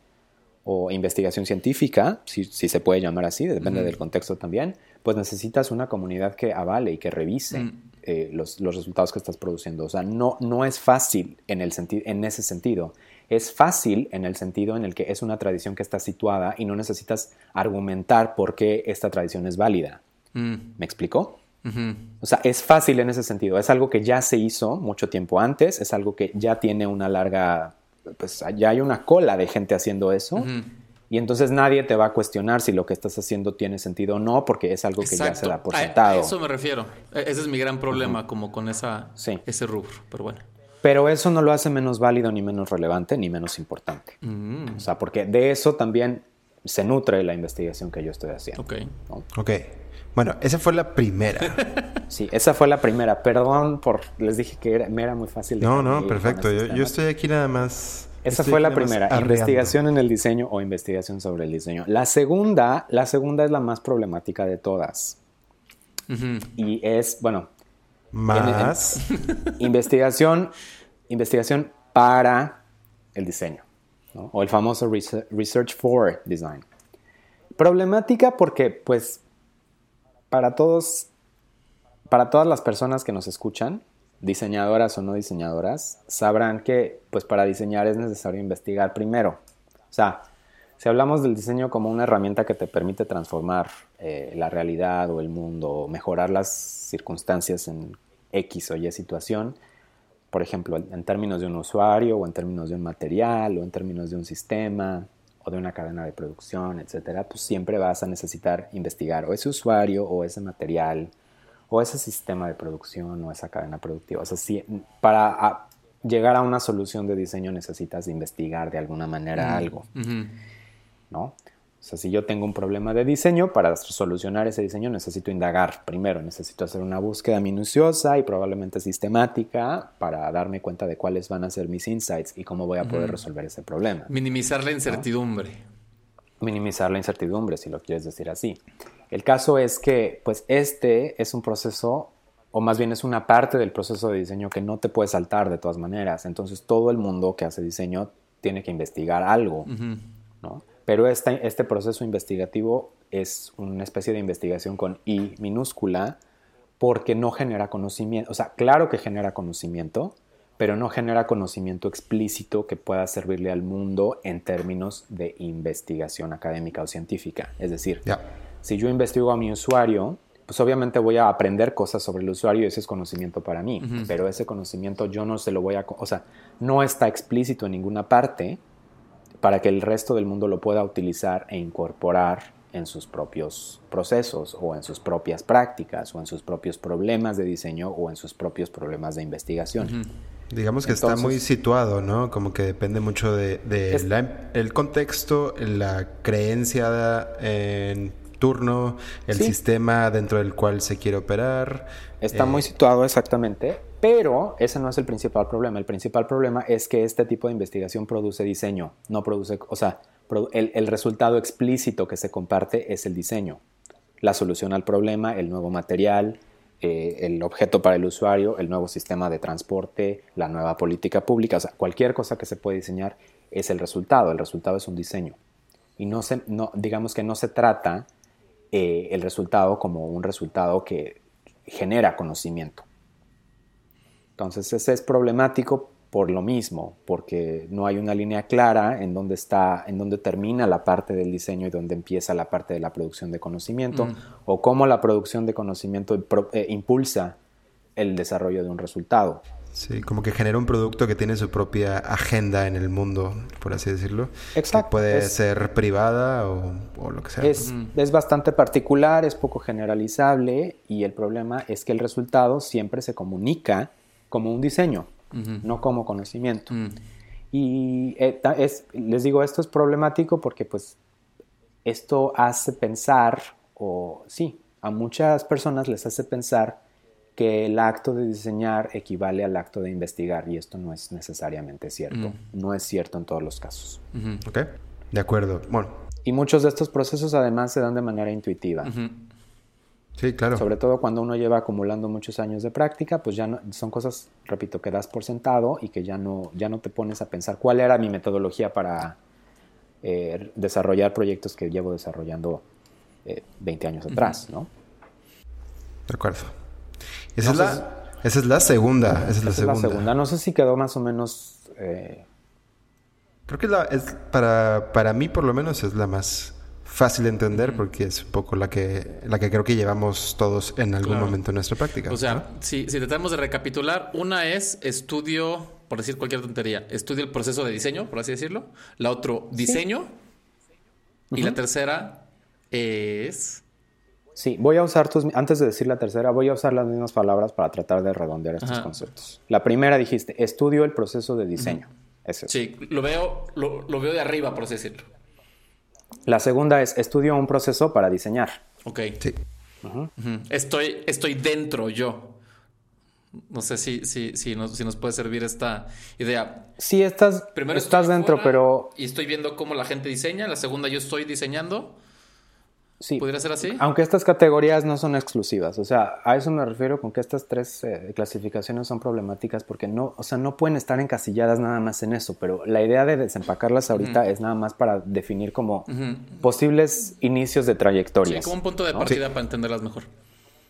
o investigación científica, si, se puede llamar así, depende del contexto también, pues necesitas una comunidad que avale y que revise mm. eh, los, los, resultados que estás produciendo. O sea, no, no es fácil en, el en ese sentido. Es fácil en el sentido en el que es una tradición que está situada y no necesitas argumentar por qué esta tradición es válida. Mm. ¿Me explico? O sea, es fácil en ese sentido. Es algo que ya se hizo mucho tiempo antes, es algo que ya tiene una larga, pues ya hay una cola de gente haciendo eso. Y entonces nadie te va a cuestionar si lo que estás haciendo tiene sentido o no, porque es algo que ya se da por sentado. A, eso me refiero. E, ese es mi gran problema, como con esa, ese rubro. Pero bueno. Pero eso no lo hace menos válido, ni menos relevante, ni menos importante. Mm. O sea, porque de eso también se nutre la investigación que yo estoy haciendo. Ok. Ok. Bueno, esa fue la primera. sí, esa fue la primera. Perdón por... Les dije que me era muy fácil. no, no, perfecto. Yo, estoy aquí nada más... Esa fue la primera, investigación en el diseño o investigación sobre el diseño. La segunda, la segunda es la más problemática de todas. Y es, bueno, más investigación, investigación para el diseño, o el famoso research for design. Problemática porque, pues, para todos, para todas las personas que nos escuchan, diseñadoras o no diseñadoras, sabrán que, pues, para diseñar es necesario investigar primero. O sea, si hablamos del diseño como una herramienta que te permite transformar eh, la realidad o el mundo, mejorar las circunstancias en X o Y situación, por ejemplo, en términos de un usuario o en términos de un material o en términos de un sistema o de una cadena de producción, etcétera, pues siempre vas a necesitar investigar o ese usuario o ese material o ese sistema de producción o esa cadena productiva. O sea, si, para llegar a una solución de diseño necesitas investigar de alguna manera algo, ¿no? O sea, si yo tengo un problema de diseño, para solucionar ese diseño necesito indagar primero, necesito hacer una búsqueda minuciosa y probablemente sistemática para darme cuenta de cuáles van a ser mis insights y cómo voy a poder resolver ese problema. Minimizar la incertidumbre. Minimizar la incertidumbre, si lo quieres decir así. El caso es que, pues, este es un proceso, o más bien es una parte del proceso de diseño que no te puedes saltar de todas maneras. Entonces, todo el mundo que hace diseño tiene que investigar algo, ¿no? Pero este, este proceso investigativo es una especie de investigación con I minúscula porque no genera conocimiento. O sea, claro que genera conocimiento, pero no genera conocimiento explícito que pueda servirle al mundo en términos de investigación académica o científica. Es decir, si yo investigo a mi usuario, pues obviamente voy a aprender cosas sobre el usuario y ese es conocimiento para mí, pero ese conocimiento yo no se lo voy a, o sea, no está explícito en ninguna parte para que el resto del mundo lo pueda utilizar e incorporar en sus propios procesos o en sus propias prácticas o en sus propios problemas de diseño o en sus propios problemas de investigación. Digamos que está muy situado, ¿no? Como que depende mucho de, el contexto, la creencia en turno, el sistema dentro del cual se quiere operar. Está muy eh, situado exactamente, pero ese no es el principal problema. El principal problema es que este tipo de investigación produce diseño, no produce, o sea, el, resultado explícito que se comparte es el diseño. La solución al problema, el nuevo material, eh, el objeto para el usuario, el nuevo sistema de transporte, la nueva política pública, o sea, cualquier cosa que se puede diseñar es el resultado. El resultado es un diseño. Y no se, no, digamos que no se trata eh, el resultado como un resultado que genera conocimiento. Entonces, ese es problemático por lo mismo, porque no hay una línea clara en donde está, en donde termina la parte del diseño y donde empieza la parte de la producción de conocimiento, mm. o cómo la producción de conocimiento eh, impulsa el desarrollo de un resultado. Sí, como que genera un producto que tiene su propia agenda en el mundo, por así decirlo. Exacto. Que puede Es- ser privada o, o lo que sea. Es, es bastante particular, es poco generalizable y el problema es que el resultado siempre se comunica como un diseño, no como conocimiento. Mm. Y eh, es, les digo, esto es problemático porque pues esto hace pensar, o sí, a muchas personas les hace pensar que el acto de diseñar equivale al acto de investigar y esto no es necesariamente cierto. No es cierto en todos los casos. ¿Ok? De acuerdo. Bueno, Y muchos de estos procesos además se dan de manera intuitiva. Sí, claro. Sobre todo cuando uno lleva acumulando muchos años de práctica, pues ya no, son cosas, repito, que das por sentado y que ya no, ya no te pones a pensar cuál era mi metodología para eh, desarrollar proyectos que llevo desarrollando eh, 20 años atrás, ¿no? De acuerdo. Esa, No es, la, esa es la segunda. Esa es la es segunda. la segunda. No sé si quedó más o menos... eh, Creo que es la, es, para, para mí, por lo menos, es la más fácil de entender porque es un poco la que, la que creo que llevamos todos en algún Claro. momento en nuestra práctica. O sea, ¿no? si, si tratamos de recapitular, una es estudio, por decir cualquier tontería, estudio el proceso de diseño, por así decirlo. La otra, diseño. Y la tercera es... Sí, voy a usar tus... Antes de decir la tercera, voy a usar las mismas palabras para tratar de redondear estos Ajá. conceptos. La primera dijiste, estudio el proceso de diseño. Eso es. Sí, lo veo, lo, lo veo de arriba, por así decirlo. La segunda es, estudio un proceso para diseñar. Ok. Sí. Estoy, estoy dentro yo. No sé si, si, si, nos, si nos puede servir esta idea. Sí, estás, Primero estás dentro, fuera pero Y estoy viendo cómo la gente diseña. La segunda, yo estoy diseñando. Sí. ¿Podría ser así? Aunque estas categorías no son exclusivas, o sea, a eso me refiero con que estas tres eh, clasificaciones son problemáticas porque no, o sea, no pueden estar encasilladas nada más en eso, pero la idea de desempacarlas ahorita es nada más para definir como posibles inicios de Sí, trayectorias. como un punto de ¿no? partida para entenderlas mejor.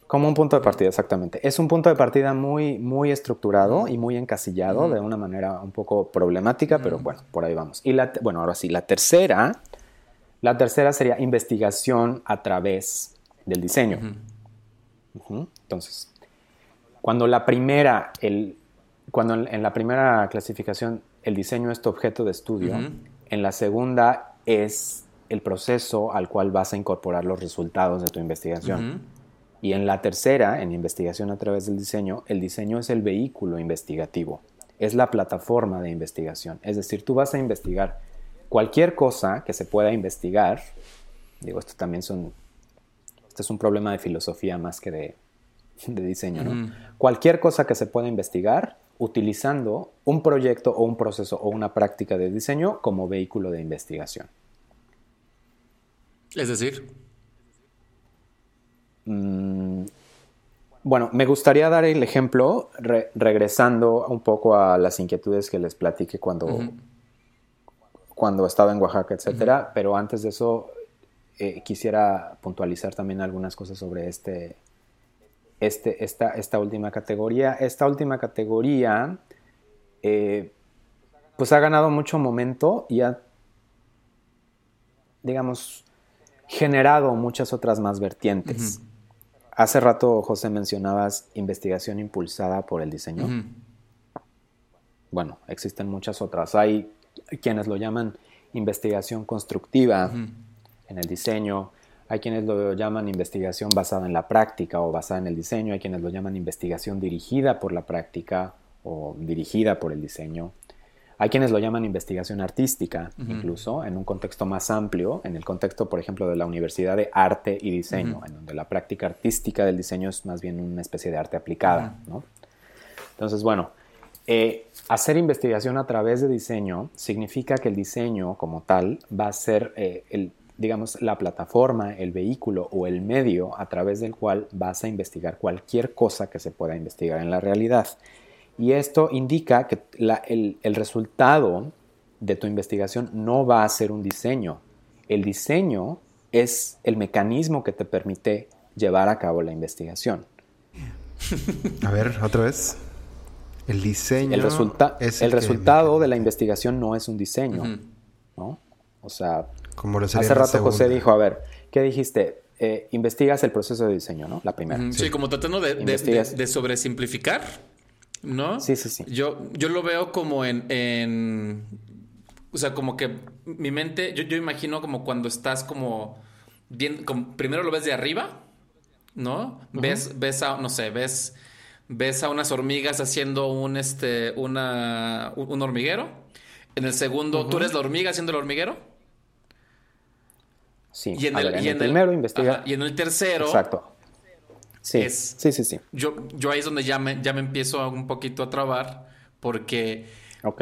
Como un punto de partida, exactamente. Es un punto de partida muy, muy estructurado y muy encasillado de una manera un poco problemática, pero bueno, por ahí vamos. Y la, bueno, ahora sí, la tercera, la tercera sería investigación a través del diseño. Entonces, cuando la primera, el, cuando en, la primera clasificación el diseño es tu objeto de estudio, en la segunda es el proceso al cual vas a incorporar los resultados de tu investigación. Y en la tercera, en investigación a través del diseño, el diseño es el vehículo investigativo, es la plataforma de investigación. Es decir, tú vas a investigar cualquier cosa que se pueda investigar. Digo, esto también son, este es un problema de filosofía más que de, de diseño, ¿no? Cualquier cosa que se pueda investigar utilizando un proyecto o un proceso o una práctica de diseño como vehículo de investigación. Es decir, Mm, Bueno, me gustaría dar el ejemplo re- regresando un poco a las inquietudes que les platiqué cuando, cuando estaba en Oaxaca, etcétera. Pero antes de eso, eh, quisiera puntualizar también algunas cosas sobre este, este, esta, esta última categoría. Esta última categoría, eh, pues ha ganado mucho momento y ha, digamos, generado muchas otras más vertientes. Hace rato, José, mencionabas investigación impulsada por el diseño. Bueno, existen muchas otras. Hay quienes lo llaman investigación constructiva en el diseño. Hay quienes lo llaman investigación basada en la práctica o basada en el diseño. Hay quienes lo llaman investigación dirigida por la práctica o dirigida por el diseño. Hay quienes lo llaman investigación artística, incluso en un contexto más amplio, en el contexto, por ejemplo, de la Universidad de Arte y Diseño, en donde la práctica artística del diseño es más bien una especie de arte aplicada, ¿no? Entonces, bueno, eh, hacer investigación a través de diseño significa que el diseño como tal va a ser, eh, el, digamos, la plataforma, el vehículo o el medio a través del cual vas a investigar cualquier cosa que se pueda investigar en la realidad. Y esto indica que el, el resultado de tu investigación no va a ser un diseño. El diseño es el mecanismo que te permite llevar a cabo la investigación. A ver, otra vez. El diseño. El, resulta- es el resultado de la investigación no es un diseño, ¿no? O sea, Como lo hace rato José dijo, a ver, ¿qué dijiste? Eh, investigas el proceso de diseño, ¿no? La primera. Sí, como tratando de, de- Investigas. de- de sobresimplificar ¿No? Sí, sí, sí. Yo, yo lo veo como en, en. O sea, como que mi mente. Yo, yo imagino como cuando estás como. Bien, como- primero lo ves de arriba, ¿no? Ves, ves a, no sé, ves. Ves a unas hormigas haciendo un este. una. un, un hormiguero. En el segundo, tú eres la hormiga haciendo el hormiguero. Sí. Y en el, ver, en y el en el- primero investiga. ajá, y en el tercero. Exacto. Sí, es- sí, sí, sí. Yo, yo ahí es donde ya me, ya me empiezo a un poquito a trabar porque,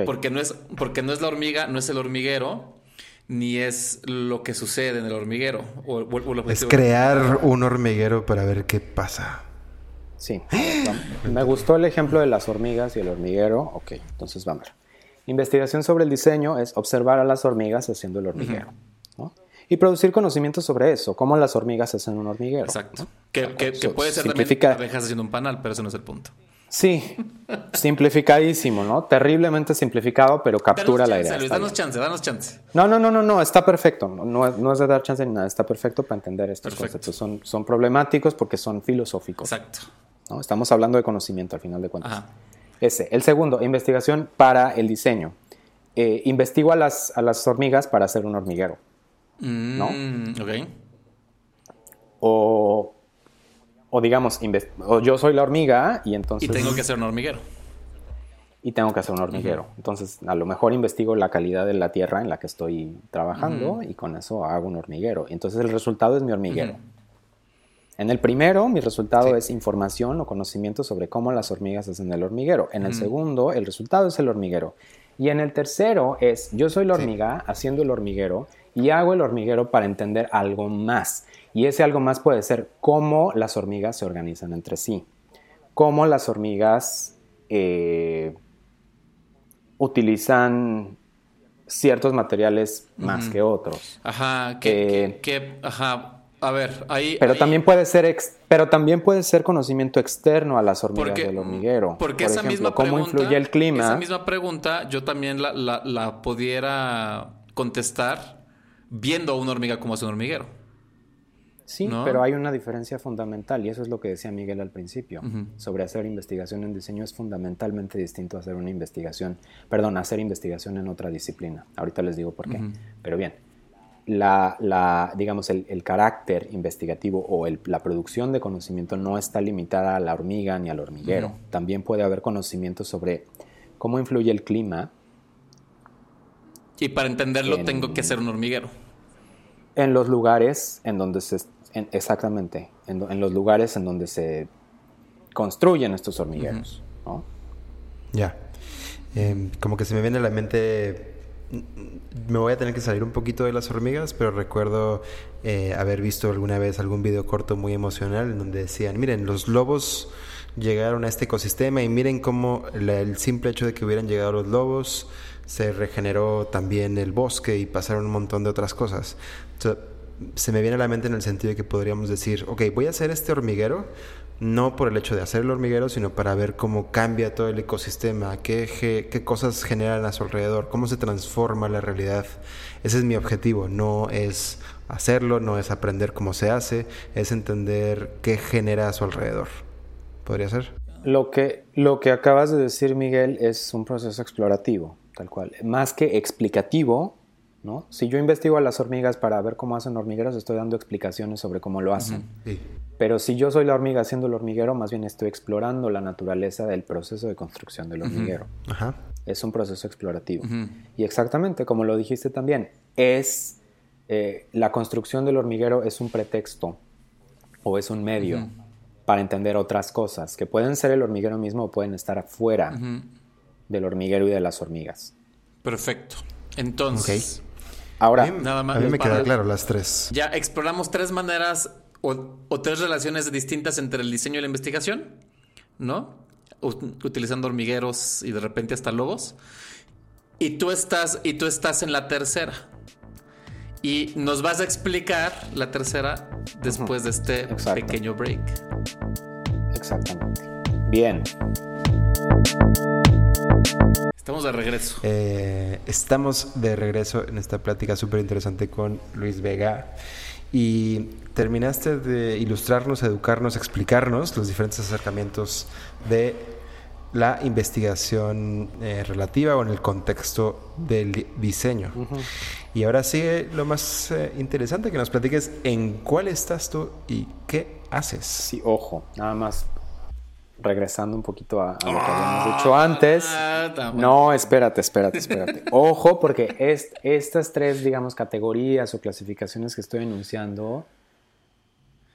porque, no es, porque no es la hormiga, no es el hormiguero, ni es lo que sucede en el hormiguero. O, o- o el Es crear un hormiguero para ver qué pasa. Sí. Me gustó el ejemplo de las hormigas y el hormiguero. Ok, entonces vamos. a ver. Investigación sobre el diseño es observar a las hormigas haciendo el hormiguero. ¿no? Y producir conocimiento sobre eso, cómo las hormigas hacen un hormiguero. Exacto. ¿no? Que, que- que puede ser simplifica- también abejas haciendo un panal, pero ese no es el punto. Sí, simplificadísimo, ¿no? Terriblemente simplificado, pero captura Danos la chance, idea. Luis, danos chance, danos chance. No, no, no, no, no, está perfecto. No, no es, no es de dar chance ni nada, está perfecto para entender estos Perfecto. conceptos. Son, son problemáticos porque son filosóficos. Exacto. ¿No? Estamos hablando de conocimiento al final de cuentas. Ajá. Ese. El segundo, investigación para el diseño. Eh, investigo a las, a las hormigas para hacer un hormiguero. Mm, Ok. O, o digamos, o yo soy la hormiga y Y entonces... tengo que hacer un hormiguero. y tengo que hacer un hormiguero. Entonces, a lo mejor investigo la calidad de la tierra en la que estoy trabajando y con eso hago un hormiguero. Y entonces el resultado es mi hormiguero. En el primero, mi resultado es información o conocimiento sobre cómo las hormigas hacen el hormiguero. En el segundo, el resultado es el hormiguero. Y en el tercero es, yo soy la hormiga haciendo el hormiguero y hago el hormiguero para entender algo más. Y ese algo más puede ser cómo las hormigas se organizan entre sí. Cómo las hormigas eh, utilizan ciertos materiales más que otros. Ajá. Que, Eh, que- que- ajá. A ver, ahí. Pero ahí- también puede ser ex- pero también puede ser conocimiento externo a las hormigas Porque, del hormiguero. porque Por esa ejemplo, misma cómo pregunta, influye el clima. Esa misma pregunta yo también la, la- la pudiera contestar viendo a una hormiga como hace un hormiguero. Sí, ¿no? pero hay una diferencia fundamental y eso es lo que decía Miguel al principio. Sobre hacer investigación en diseño es fundamentalmente distinto a hacer una investigación, perdón, a hacer investigación en otra disciplina. Ahorita les digo por qué. Pero bien, la, la, digamos, el, el carácter investigativo o el- la producción de conocimiento no está limitada a la hormiga ni al hormiguero. También puede haber conocimiento sobre cómo influye el clima Y para entenderlo En- tengo que hacer un hormiguero. en los lugares en donde se en- exactamente en, los lugares en donde se construyen estos hormigueros ¿no? Ya. Em, como que se me viene a la mente. Me voy a tener que salir un poquito de las hormigas, pero recuerdo eh, haber visto alguna vez algún video corto muy emocional en donde decían: Miren, los lobos llegaron a este ecosistema y miren cómo el simple hecho de que hubieran llegado los lobos se regeneró también el bosque y pasaron un montón de otras cosas. Se me viene a la mente en el sentido de que podríamos decir: Ok, voy a hacer este hormiguero no por el hecho de hacer el hormiguero, sino para ver cómo cambia todo el ecosistema, qué, qué cosas generan a su alrededor, cómo se transforma la realidad. Ese es mi objetivo, no es hacerlo, no es aprender cómo se hace, es entender qué genera a su alrededor. ¿Podría ser? lo que lo que acabas de decir Miguel es un proceso explorativo tal cual más que explicativo ¿no? si yo investigo a las hormigas para ver cómo hacen hormigueros estoy dando explicaciones sobre cómo lo hacen Sí. Pero si yo soy la hormiga haciendo el hormiguero, más bien estoy explorando la naturaleza del proceso de construcción del hormiguero. Ajá. Es un proceso explorativo. Y exactamente, como lo dijiste también, es eh, la construcción del hormiguero es un pretexto o es un medio para entender otras cosas que pueden ser el hormiguero mismo o pueden estar afuera del hormiguero y de las hormigas. Perfecto. Entonces, Ahora, nada más. A mí me queda claro las tres. Ya exploramos tres maneras o, o tres relaciones distintas entre el diseño y la investigación, ¿no? Utilizando hormigueros y de repente hasta lobos. Y tú estás, y tú estás en la tercera. Y nos vas a explicar la tercera después de este Exacto. pequeño break. exactamente. Bien. Estamos de regreso. Eh, estamos de regreso en esta plática súper interesante con Luis Vega y terminaste de ilustrarnos, educarnos, explicarnos los diferentes acercamientos de la investigación eh, relativa o en el contexto del diseño. Y ahora sigue lo más eh, interesante que nos platiques en cuál estás tú y qué haces. Sí, ojo, nada más regresando un poquito a, lo que habíamos dicho antes. Ah, No, espérate, espérate, espérate. Ojo, porque es, estas tres, digamos, categorías o clasificaciones que estoy enunciando,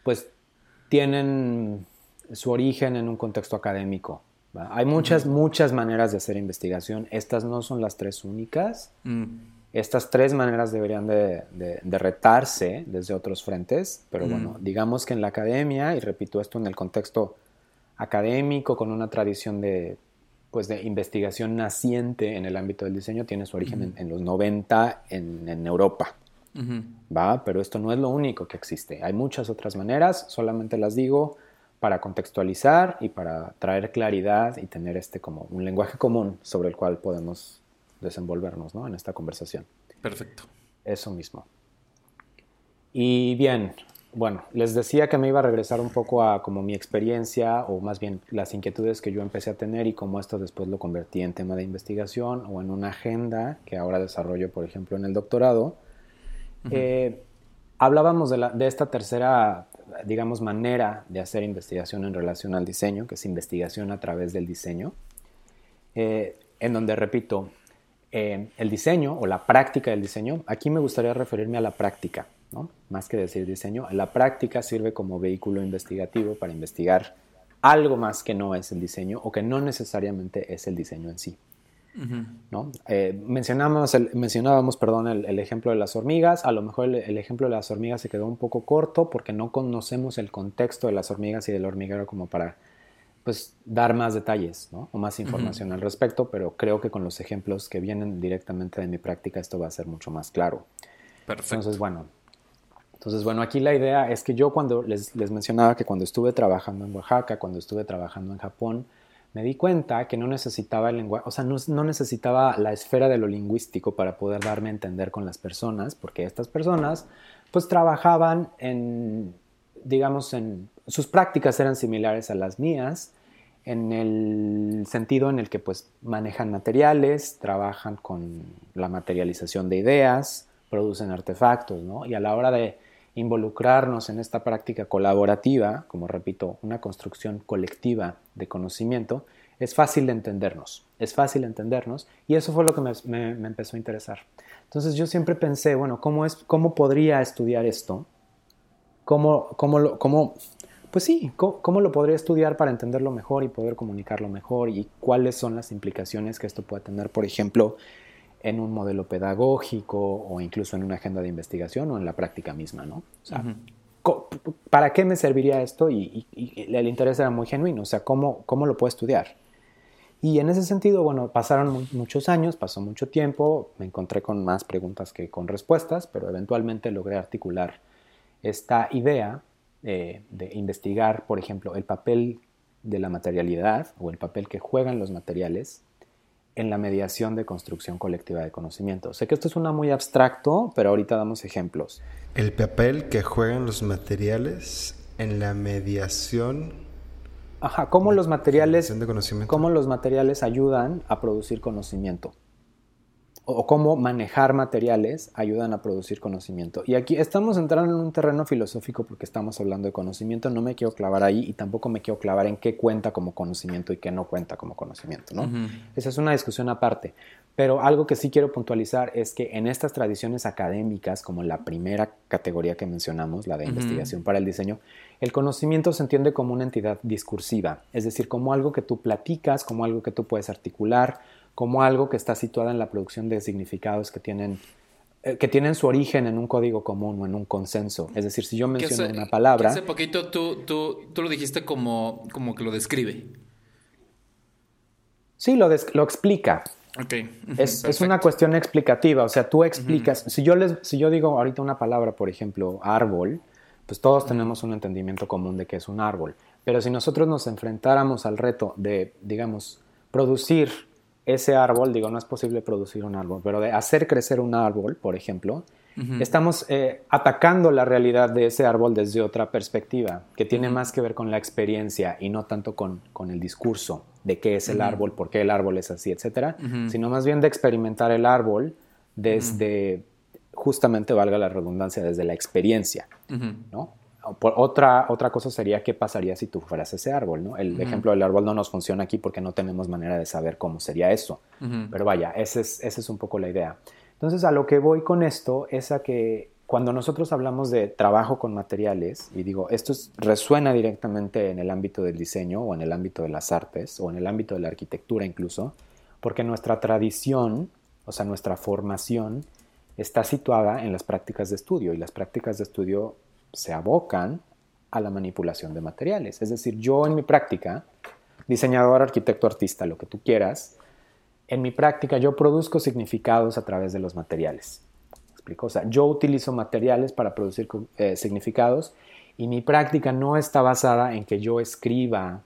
pues tienen su origen en un contexto académico. ¿va? Hay muchas, muchas maneras de hacer investigación. Estas no son las tres únicas. Mm. Estas tres maneras deberían de, de- de retarse desde otros frentes, pero Mm. bueno, digamos que en la academia, y repito esto en el contexto académico, con una tradición de, pues de investigación naciente en el ámbito del diseño, tiene su origen en, en los 90 en, en Europa. Ujú. ¿va? Pero esto no es lo único que existe. Hay muchas otras maneras, solamente las digo para contextualizar y para traer claridad y tener este como un lenguaje común sobre el cual podemos desenvolvernos ¿no? en esta conversación. Perfecto. Eso mismo. Y bien, bueno, les decía que me iba a regresar un poco a como mi experiencia o más bien las inquietudes que yo empecé a tener y cómo esto después lo convertí en tema de investigación o en una agenda que ahora desarrollo, por ejemplo, en el doctorado. Eh, hablábamos de, la- de esta tercera, digamos, manera de hacer investigación en relación al diseño, que es investigación a través del diseño, eh, en donde, repito, eh, el diseño o la práctica del diseño, aquí me gustaría referirme a la práctica, ¿no? más que decir diseño, la práctica sirve como vehículo investigativo para investigar algo más que no es el diseño o que no necesariamente es el diseño en sí. ¿no? Eh, mencionamos el- mencionábamos perdón, el, el ejemplo de las hormigas. A lo mejor el, el ejemplo de las hormigas se quedó un poco corto porque no conocemos el contexto de las hormigas y del hormiguero como para pues, dar más detalles ¿no? o más información al respecto, pero creo que con los ejemplos que vienen directamente de mi práctica esto va a ser mucho más claro. Perfecto. Entonces, bueno, entonces, bueno, aquí la idea es que yo cuando les, les mencionaba que cuando estuve trabajando en Oaxaca, cuando estuve trabajando en Japón, me di cuenta que no necesitaba el lenguaje, o sea, no, no necesitaba la esfera de lo lingüístico para poder darme a entender con las personas, porque estas personas pues trabajaban en, digamos, en, sus prácticas eran similares a las mías, en el sentido en el que pues manejan materiales, trabajan con la materialización de ideas, producen artefactos, ¿no? Y a la hora de involucrarnos en esta práctica colaborativa, como repito, una construcción colectiva de conocimiento, es fácil de entendernos, es fácil de entendernos y eso fue lo que me, empezó a interesar. Entonces yo siempre pensé, bueno, ¿cómo, es, cómo podría estudiar esto? ¿Cómo, cómo, lo, cómo, pues sí, ¿cómo, cómo lo podría estudiar para entenderlo mejor y poder comunicarlo mejor? ¿Y cuáles son las implicaciones que esto puede tener, por ejemplo, en un modelo pedagógico o incluso en una agenda de investigación o en la práctica misma, ¿no? O sea, co- ¿para qué me serviría esto? Y, y- y el interés era muy genuino, o sea, ¿cómo, cómo lo puedo estudiar? Y en ese sentido, bueno, pasaron mu- muchos años, pasó mucho tiempo, me encontré con más preguntas que con respuestas, pero eventualmente logré articular esta idea eh, de investigar, por ejemplo, el papel de la materialidad o el papel que juegan los materiales en la mediación de construcción colectiva de conocimiento. Sé que esto suena muy abstracto, pero ahorita damos ejemplos. El papel que juegan los materiales en la mediación Ajá, cómo los materiales, de cómo los materiales ayudan a producir conocimiento. O cómo manejar materiales ayudan a producir conocimiento. Y aquí estamos entrando en un terreno filosófico porque estamos hablando de conocimiento. No me quiero clavar ahí y tampoco me quiero clavar en qué cuenta como conocimiento y qué no cuenta como conocimiento. ¿no? Esa es una discusión aparte. Pero algo que sí quiero puntualizar es que en estas tradiciones académicas, como la primera categoría que mencionamos, la de investigación para el diseño, el conocimiento se entiende como una entidad discursiva, es decir, como algo que tú platicas, como algo que tú puedes articular, como algo que está situada en la producción de significados que tienen, eh, que tienen su origen en un código común o en un consenso. Es decir, si yo menciono hace- una palabra... Hace poquito tú, tú, tú lo dijiste como, como que lo describe. Sí, lo, des- lo explica. Ok. ujú, Es, es una cuestión explicativa, o sea, tú explicas, si, yo les, si yo digo ahorita una palabra, por ejemplo, árbol, pues todos tenemos un entendimiento común de que es un árbol, pero si nosotros nos enfrentáramos al reto de, digamos, producir ese árbol, digo, no es posible producir un árbol, pero de hacer crecer un árbol, por ejemplo, Estamos eh, atacando la realidad de ese árbol desde otra perspectiva, que tiene más que ver con la experiencia y no tanto con, con el discurso de qué es el árbol, por qué el árbol es así, etcétera, sino más bien de experimentar el árbol desde, justamente valga la redundancia, desde la experiencia, ¿no? Por otra, otra cosa sería qué pasaría si tú fueras ese árbol, ¿no? El ejemplo del árbol no nos funciona aquí porque no tenemos manera de saber cómo sería eso. Pero vaya, esa es, esa es un poco la idea. Entonces, a lo que voy con esto es a que cuando nosotros hablamos de trabajo con materiales, y digo, esto resuena directamente en el ámbito del diseño o en el ámbito de las artes o en el ámbito de la arquitectura incluso, porque nuestra tradición, o sea, nuestra formación, está situada en las prácticas de estudio y las prácticas de estudio se abocan a la manipulación de materiales. Es decir, yo en mi práctica, diseñador, arquitecto, artista, lo que tú quieras, en mi práctica yo produzco significados a través de los materiales. explico? O sea, yo utilizo materiales para producir eh, significados y mi práctica no está basada en que yo escriba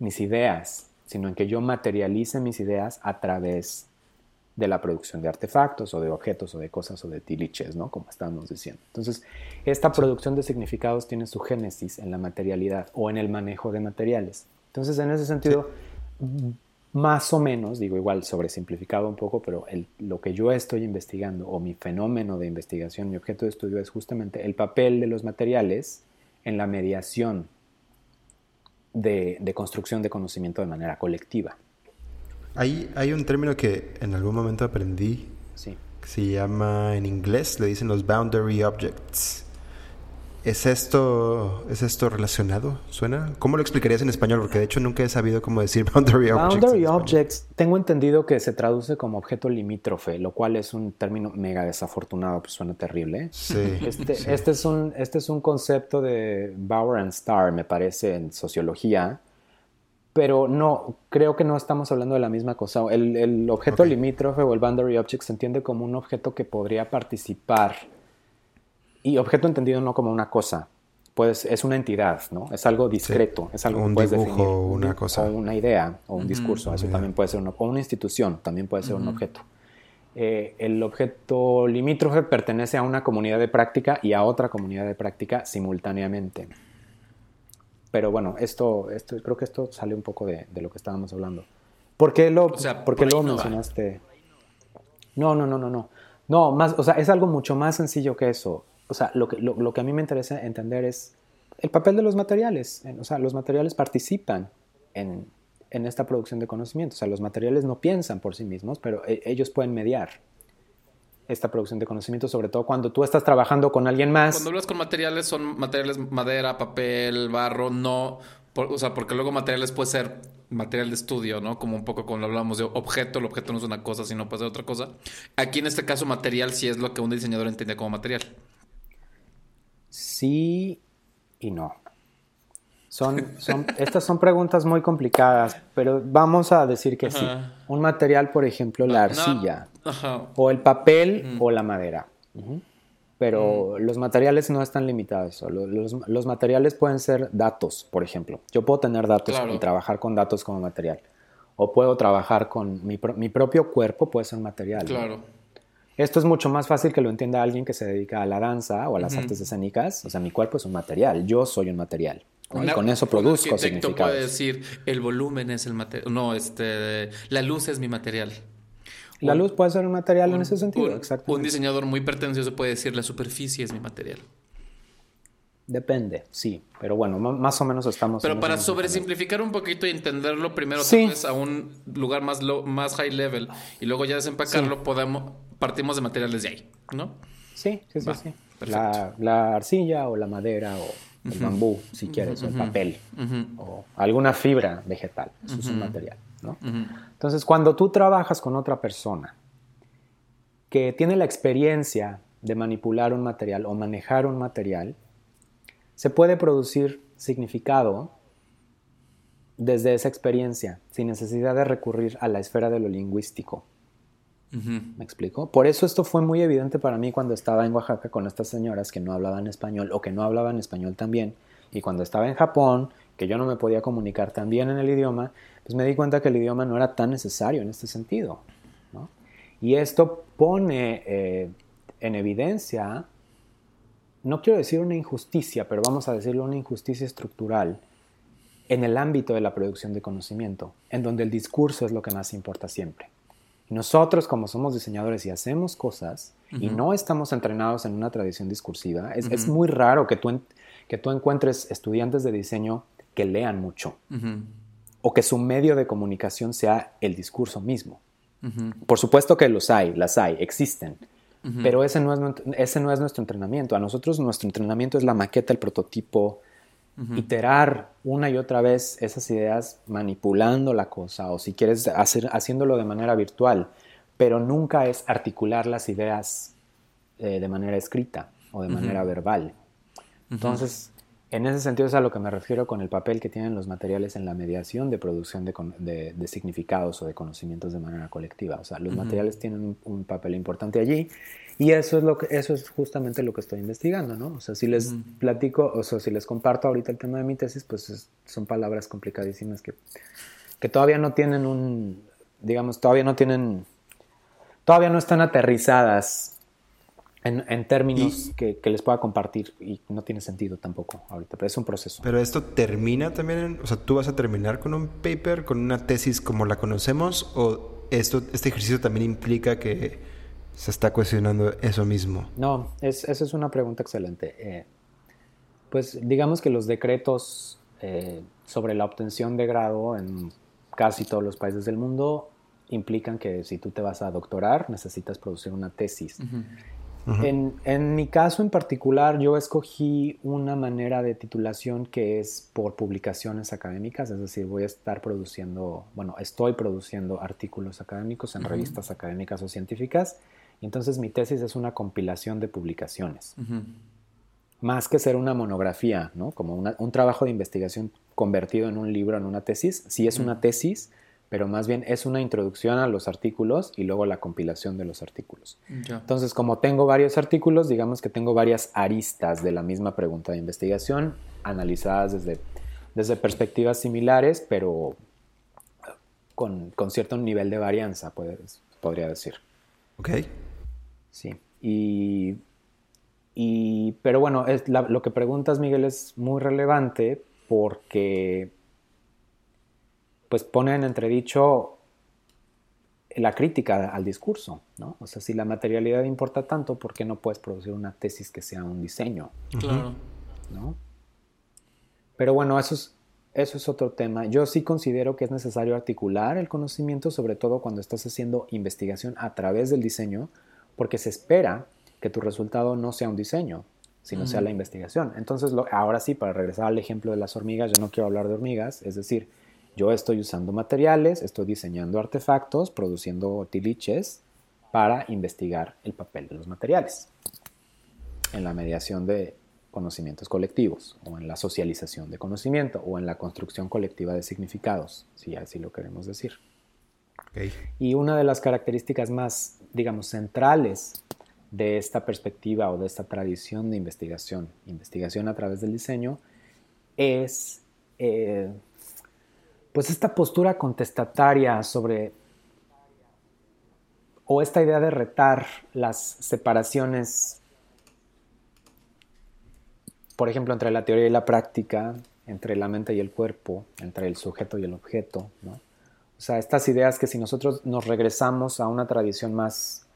mis ideas, sino en que yo materialice mis ideas a través de la producción de artefactos o de objetos o de cosas o de tiliches, ¿no? Como estábamos diciendo. Entonces, esta producción de significados tiene su génesis en la materialidad o en el manejo de materiales. Entonces, en ese sentido, más o menos, digo igual sobresimplificado un poco, pero lo que yo estoy investigando o mi fenómeno de investigación, mi objeto de estudio es justamente el papel de los materiales en la mediación de construcción de conocimiento de manera colectiva. Hay, hay un término que en algún momento aprendí. Sí. Que se llama, en inglés le dicen los boundary objects. ¿Es esto, ¿Es esto relacionado? ¿Suena? ¿Cómo lo explicarías en español? Porque de hecho nunca he sabido cómo decir boundary objects. Boundary objects, tengo entendido que se traduce como objeto limítrofe, lo cual es un término mega desafortunado, pues suena terrible. Sí, este, Este, es un, este es un concepto de Bauer and Starr, me parece, en sociología, pero no, creo que no estamos hablando de la misma cosa. El, objeto limítrofe o el boundary object se entiende como un objeto que podría participar. Y objeto entendido no como una cosa, pues es una entidad, ¿no? Es algo discreto, es algo un que puedes dibujo, definir. una cosa. O una idea, o un discurso, eso también puede ser, o una institución, también puede ser un objeto. Eh, el objeto limítrofe pertenece a una comunidad de práctica y a otra comunidad de práctica simultáneamente. Pero bueno, esto, esto, creo que esto sale un poco de, lo que estábamos hablando. ¿Por qué lo, lo mencionaste? No, no, no, no, no. No, más, o sea, es algo mucho más sencillo que eso. O sea, lo que, lo, que a mí me interesa entender es el papel de los materiales. O sea, los materiales participan en, en esta producción de conocimiento. O sea, los materiales no piensan por sí mismos, pero e, ellos pueden mediar esta producción de conocimiento, sobre todo cuando tú estás trabajando con alguien más. Cuando hablas con materiales, son materiales madera, papel, barro, no. o sea, porque luego materiales puede ser material de estudio, ¿no? Como un poco cuando hablamos de objeto, el objeto no es una cosa, sino puede ser otra cosa. Aquí en este caso, material sí es lo que un diseñador entiende como material. Sí y no. Son, son, estas son preguntas muy complicadas, pero vamos a decir que sí. Un material, por ejemplo, la arcilla, o el papel mm. o la madera. Pero mm. los materiales no están limitados. Los, los, materiales pueden ser datos, por ejemplo. Yo puedo tener datos y trabajar con datos como material. O puedo trabajar con mi, mi propio cuerpo, puede ser material. Claro. Esto es mucho más fácil que lo entienda alguien que se dedica a la danza o a las artes escénicas. O sea, mi cuerpo es un material, yo soy un material con eso produzco un significados. puede decir, el volumen es el material. No, este, la luz es mi material. La luz puede ser un material en ese sentido, exacto. Un diseñador muy pretencioso puede decir, la superficie es mi material. Depende, sí, pero bueno, más o menos estamos. Pero para sobresimplificar un poquito y entenderlo primero sí. a un lugar más más high level y luego ya desempacarlo, podemos partimos de materiales de ahí, ¿no? Sí, sí, sí, sí. La, la, arcilla o la madera o el bambú, si quieres, o el papel, o alguna fibra vegetal. Eso es un material. ¿no? Entonces, cuando tú trabajas con otra persona que tiene la experiencia de manipular un material o manejar un material, se puede producir significado desde esa experiencia, sin necesidad de recurrir a la esfera de lo lingüístico. ¿Me explico? Por eso esto fue muy evidente para mí cuando estaba en Oaxaca con estas señoras que no hablaban español o que no hablaban español también. Y cuando estaba en Japón, que yo no me podía comunicar tan bien en el idioma, pues me di cuenta que el idioma no era tan necesario en este sentido. Y esto pone, eh, en evidencia, no quiero decir una injusticia, pero vamos a decirlo una injusticia estructural en el ámbito de la producción de conocimiento, en donde el discurso es lo que más importa siempre. Nosotros, como somos diseñadores y hacemos cosas y no estamos entrenados en una tradición discursiva, es, muy raro que tú, que tú encuentres estudiantes de diseño que lean mucho o que su medio de comunicación sea el discurso mismo. Por supuesto que los hay, las hay, existen, pero ese no, es, ese no es nuestro entrenamiento. A nosotros nuestro entrenamiento es la maqueta, el prototipo, iterar una y otra vez esas ideas manipulando la cosa o si quieres hacer, haciéndolo de manera virtual, pero nunca es articular las ideas eh, de manera escrita o de manera verbal. Entonces, en ese sentido es a lo que me refiero con el papel que tienen los materiales en la mediación de producción de, significados o de conocimientos de manera colectiva. O sea, los materiales tienen un, papel importante allí y eso es, lo que, eso es justamente lo que estoy investigando, ¿no? O sea, si les platico, o sea, si les comparto ahorita el tema de mi tesis, pues son palabras complicadísimas que, que todavía no tienen un, digamos, todavía no tienen, todavía no están aterrizadas en, términos que, les pueda compartir y no tiene sentido tampoco ahorita, pero es un proceso. Pero esto termina también, o sea, tú vas a terminar con un paper, con una tesis como la conocemos, o esto, este ejercicio también implica que se está cuestionando eso mismo? No, esa es una pregunta excelente. Eh, pues digamos que los decretos eh, sobre la obtención de grado en casi todos los países del mundo implican que si tú te vas a doctorar necesitas producir una tesis. En, en, mi caso en particular, yo escogí una manera de titulación que es por publicaciones académicas, es decir, voy a estar produciendo, bueno, estoy produciendo artículos académicos en revistas académicas o científicas y entonces mi tesis es una compilación de publicaciones. Más que ser una monografía, ¿no? Como un trabajo de investigación convertido en un libro, en una tesis. Sí es una tesis, pero más bien es una introducción a los artículos y luego la compilación de los artículos. Entonces, como tengo varios artículos, digamos que tengo varias aristas de la misma pregunta de investigación, analizadas desde, desde perspectivas similares, pero con, cierto nivel de varianza, podría decir. Ok. Sí. Y, y pero bueno, es lo que preguntas, Miguel, es muy relevante porque pues pone en entredicho la crítica al discurso, ¿no? O sea, si la materialidad importa tanto, ¿por qué no puedes producir una tesis que sea un diseño? Claro. ¿No? Pero bueno, eso es, eso es otro tema. Yo sí considero que es necesario articular el conocimiento, sobre todo cuando estás haciendo investigación a través del diseño, porque se espera que tu resultado no sea un diseño, sino sea la investigación. Entonces, ahora sí, para regresar al ejemplo de las hormigas, yo no quiero hablar de hormigas, es decir, yo estoy usando materiales, estoy diseñando artefactos, produciendo tiliches para investigar el papel de los materiales en la mediación de conocimientos colectivos o en la socialización de conocimiento o en la construcción colectiva de significados, si así lo queremos decir. Y una de las características más, digamos, centrales de esta perspectiva o de esta tradición de investigación, investigación a través del diseño, es eh, pues esta postura contestataria sobre o esta idea de retar las separaciones, por ejemplo, entre la teoría y la práctica, entre la mente y el cuerpo, entre el sujeto y el objeto, ¿no? O sea, estas ideas que si nosotros nos regresamos a una tradición más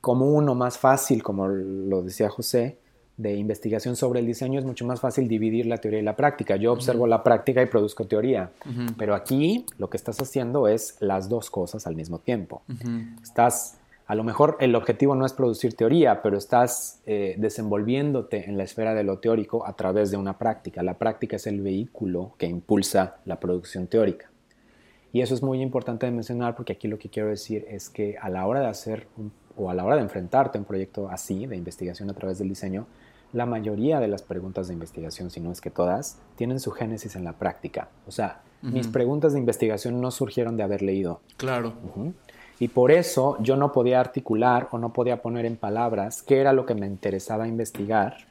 común o más fácil, como lo decía José, de investigación sobre el diseño, es mucho más fácil dividir la teoría y la práctica. Yo observo la práctica y produzco teoría, pero aquí lo que estás haciendo es las dos cosas al mismo tiempo. Estás, a lo mejor el objetivo no es producir teoría, pero estás eh, desenvolviéndote en la esfera de lo teórico a través de una práctica. La práctica es el vehículo que impulsa la producción teórica. Y eso es muy importante de mencionar porque aquí lo que quiero decir es que a la hora de hacer o a la hora de enfrentarte a un proyecto así de investigación a través del diseño, la mayoría de las preguntas de investigación, si no es que todas, tienen su génesis en la práctica. O sea, mis preguntas de investigación no surgieron de haber leído. Claro. Y por eso yo no podía articular o no podía poner en palabras qué era lo que me interesaba investigar.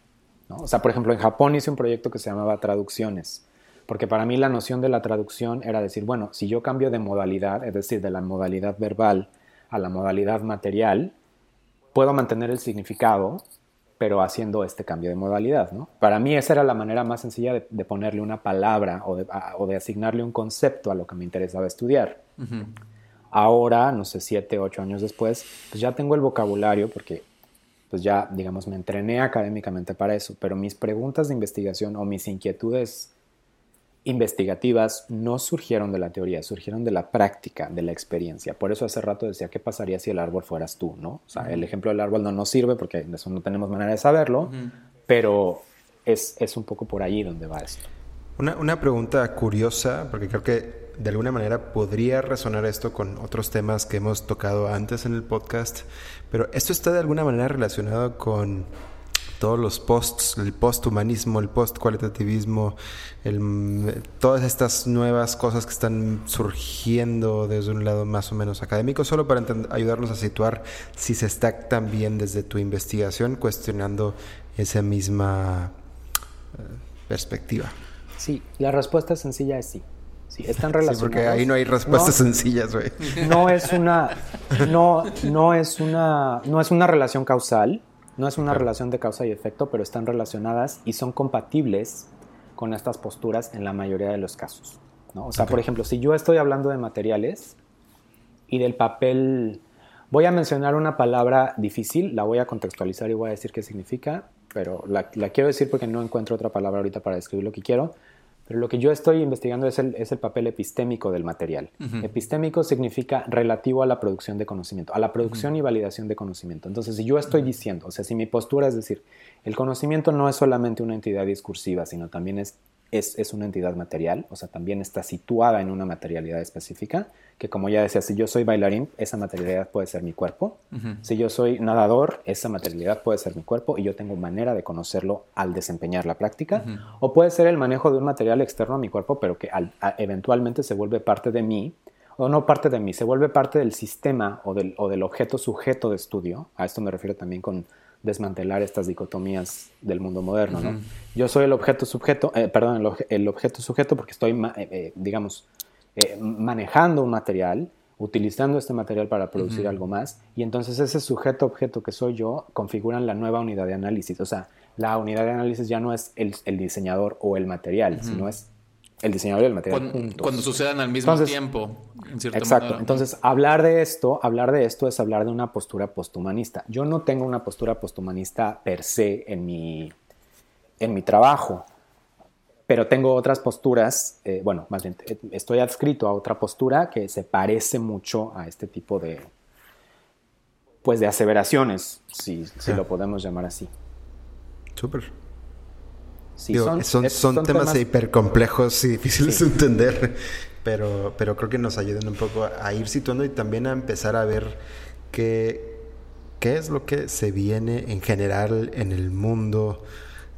O sea, por ejemplo, en Japón hice un proyecto que se llamaba Traducciones porque para mí la noción de la traducción era decir, bueno, si yo cambio de modalidad, es decir, de la modalidad verbal a la modalidad material, puedo mantener el significado, pero haciendo este cambio de modalidad, ¿no? Para mí esa era la manera más sencilla de, ponerle una palabra o de, asignarle un concepto a lo que me interesaba estudiar. Ahora, no sé, siete, ocho años después, pues ya tengo el vocabulario porque pues ya, digamos, me entrené académicamente para eso, pero mis preguntas de investigación o mis inquietudes investigativas no surgieron de la teoría, surgieron de la práctica, de la experiencia. Por eso hace rato decía, ¿qué pasaría si el árbol fueras tú? ¿no? O sea, el ejemplo del árbol no nos sirve porque de eso no tenemos manera de saberlo, pero es, es, un poco por allí donde va esto. Una, una pregunta curiosa, porque creo que de alguna manera podría resonar esto con otros temas que hemos tocado antes en el podcast, pero esto está de alguna manera relacionado con todos los posts, el posthumanismo, el postcualitativismo, el, todas estas nuevas cosas que están surgiendo desde un lado más o menos académico, solo para ayudarnos a situar si se está también desde tu investigación cuestionando esa misma eh, perspectiva. Sí, la respuesta sencilla es sí. Sí, están relacionados. Sí, porque ahí no hay respuestas sencillas, güey. No es una, no, no es una, no es una relación causal, no es una relación de causa y efecto, pero están relacionadas y son compatibles con estas posturas en la mayoría de los casos. ¿no? O sea, por ejemplo, si yo estoy hablando de materiales y del papel, voy a mencionar una palabra difícil, la voy a contextualizar y voy a decir qué significa, pero la, la quiero decir porque no encuentro otra palabra ahorita para describir lo que quiero. Pero lo que yo estoy investigando es el, es el papel epistémico del material. Epistémico significa relativo a la producción de conocimiento, a la producción y validación de conocimiento. Entonces, si yo estoy diciendo, o sea, si mi postura es decir, el conocimiento no es solamente una entidad discursiva, sino también es es, una entidad material, o sea, también está situada en una materialidad específica, que como ya decía, si yo soy bailarín, esa materialidad puede ser mi cuerpo. Si yo soy nadador, esa materialidad puede ser mi cuerpo y yo tengo manera de conocerlo al desempeñar la práctica. O puede ser el manejo de un material externo a mi cuerpo, pero que eventualmente se vuelve parte de mí, o no parte de mí, se vuelve parte del sistema o del, o del objeto sujeto de estudio. A esto me refiero también con desmantelar estas dicotomías del mundo moderno, ¿no? Yo soy el objeto sujeto, eh, perdón, el, objeto sujeto porque estoy, eh, eh, digamos, manejando un material, utilizando este material para producir algo más, y entonces ese sujeto objeto que soy yo configuran la nueva unidad de análisis. O sea, la unidad de análisis ya no es el, diseñador o el material, sino es el diseñador y el material cuando, Cuando sucedan al mismo tiempo. En cierto exacto. Entonces, hablar de esto, hablar de esto es hablar de una postura posthumanista. Yo no tengo una postura posthumanista per se en mi, en mi trabajo, pero tengo otras posturas, eh, bueno, más bien, estoy adscrito a otra postura que se parece mucho a este tipo de, pues, de aseveraciones, si, si lo podemos llamar así. Súper son, son, temas, hiper complejos y difíciles de entender, pero, pero creo que nos ayudan un poco a ir situando y también a empezar a ver qué, qué es lo que se viene en general en el mundo.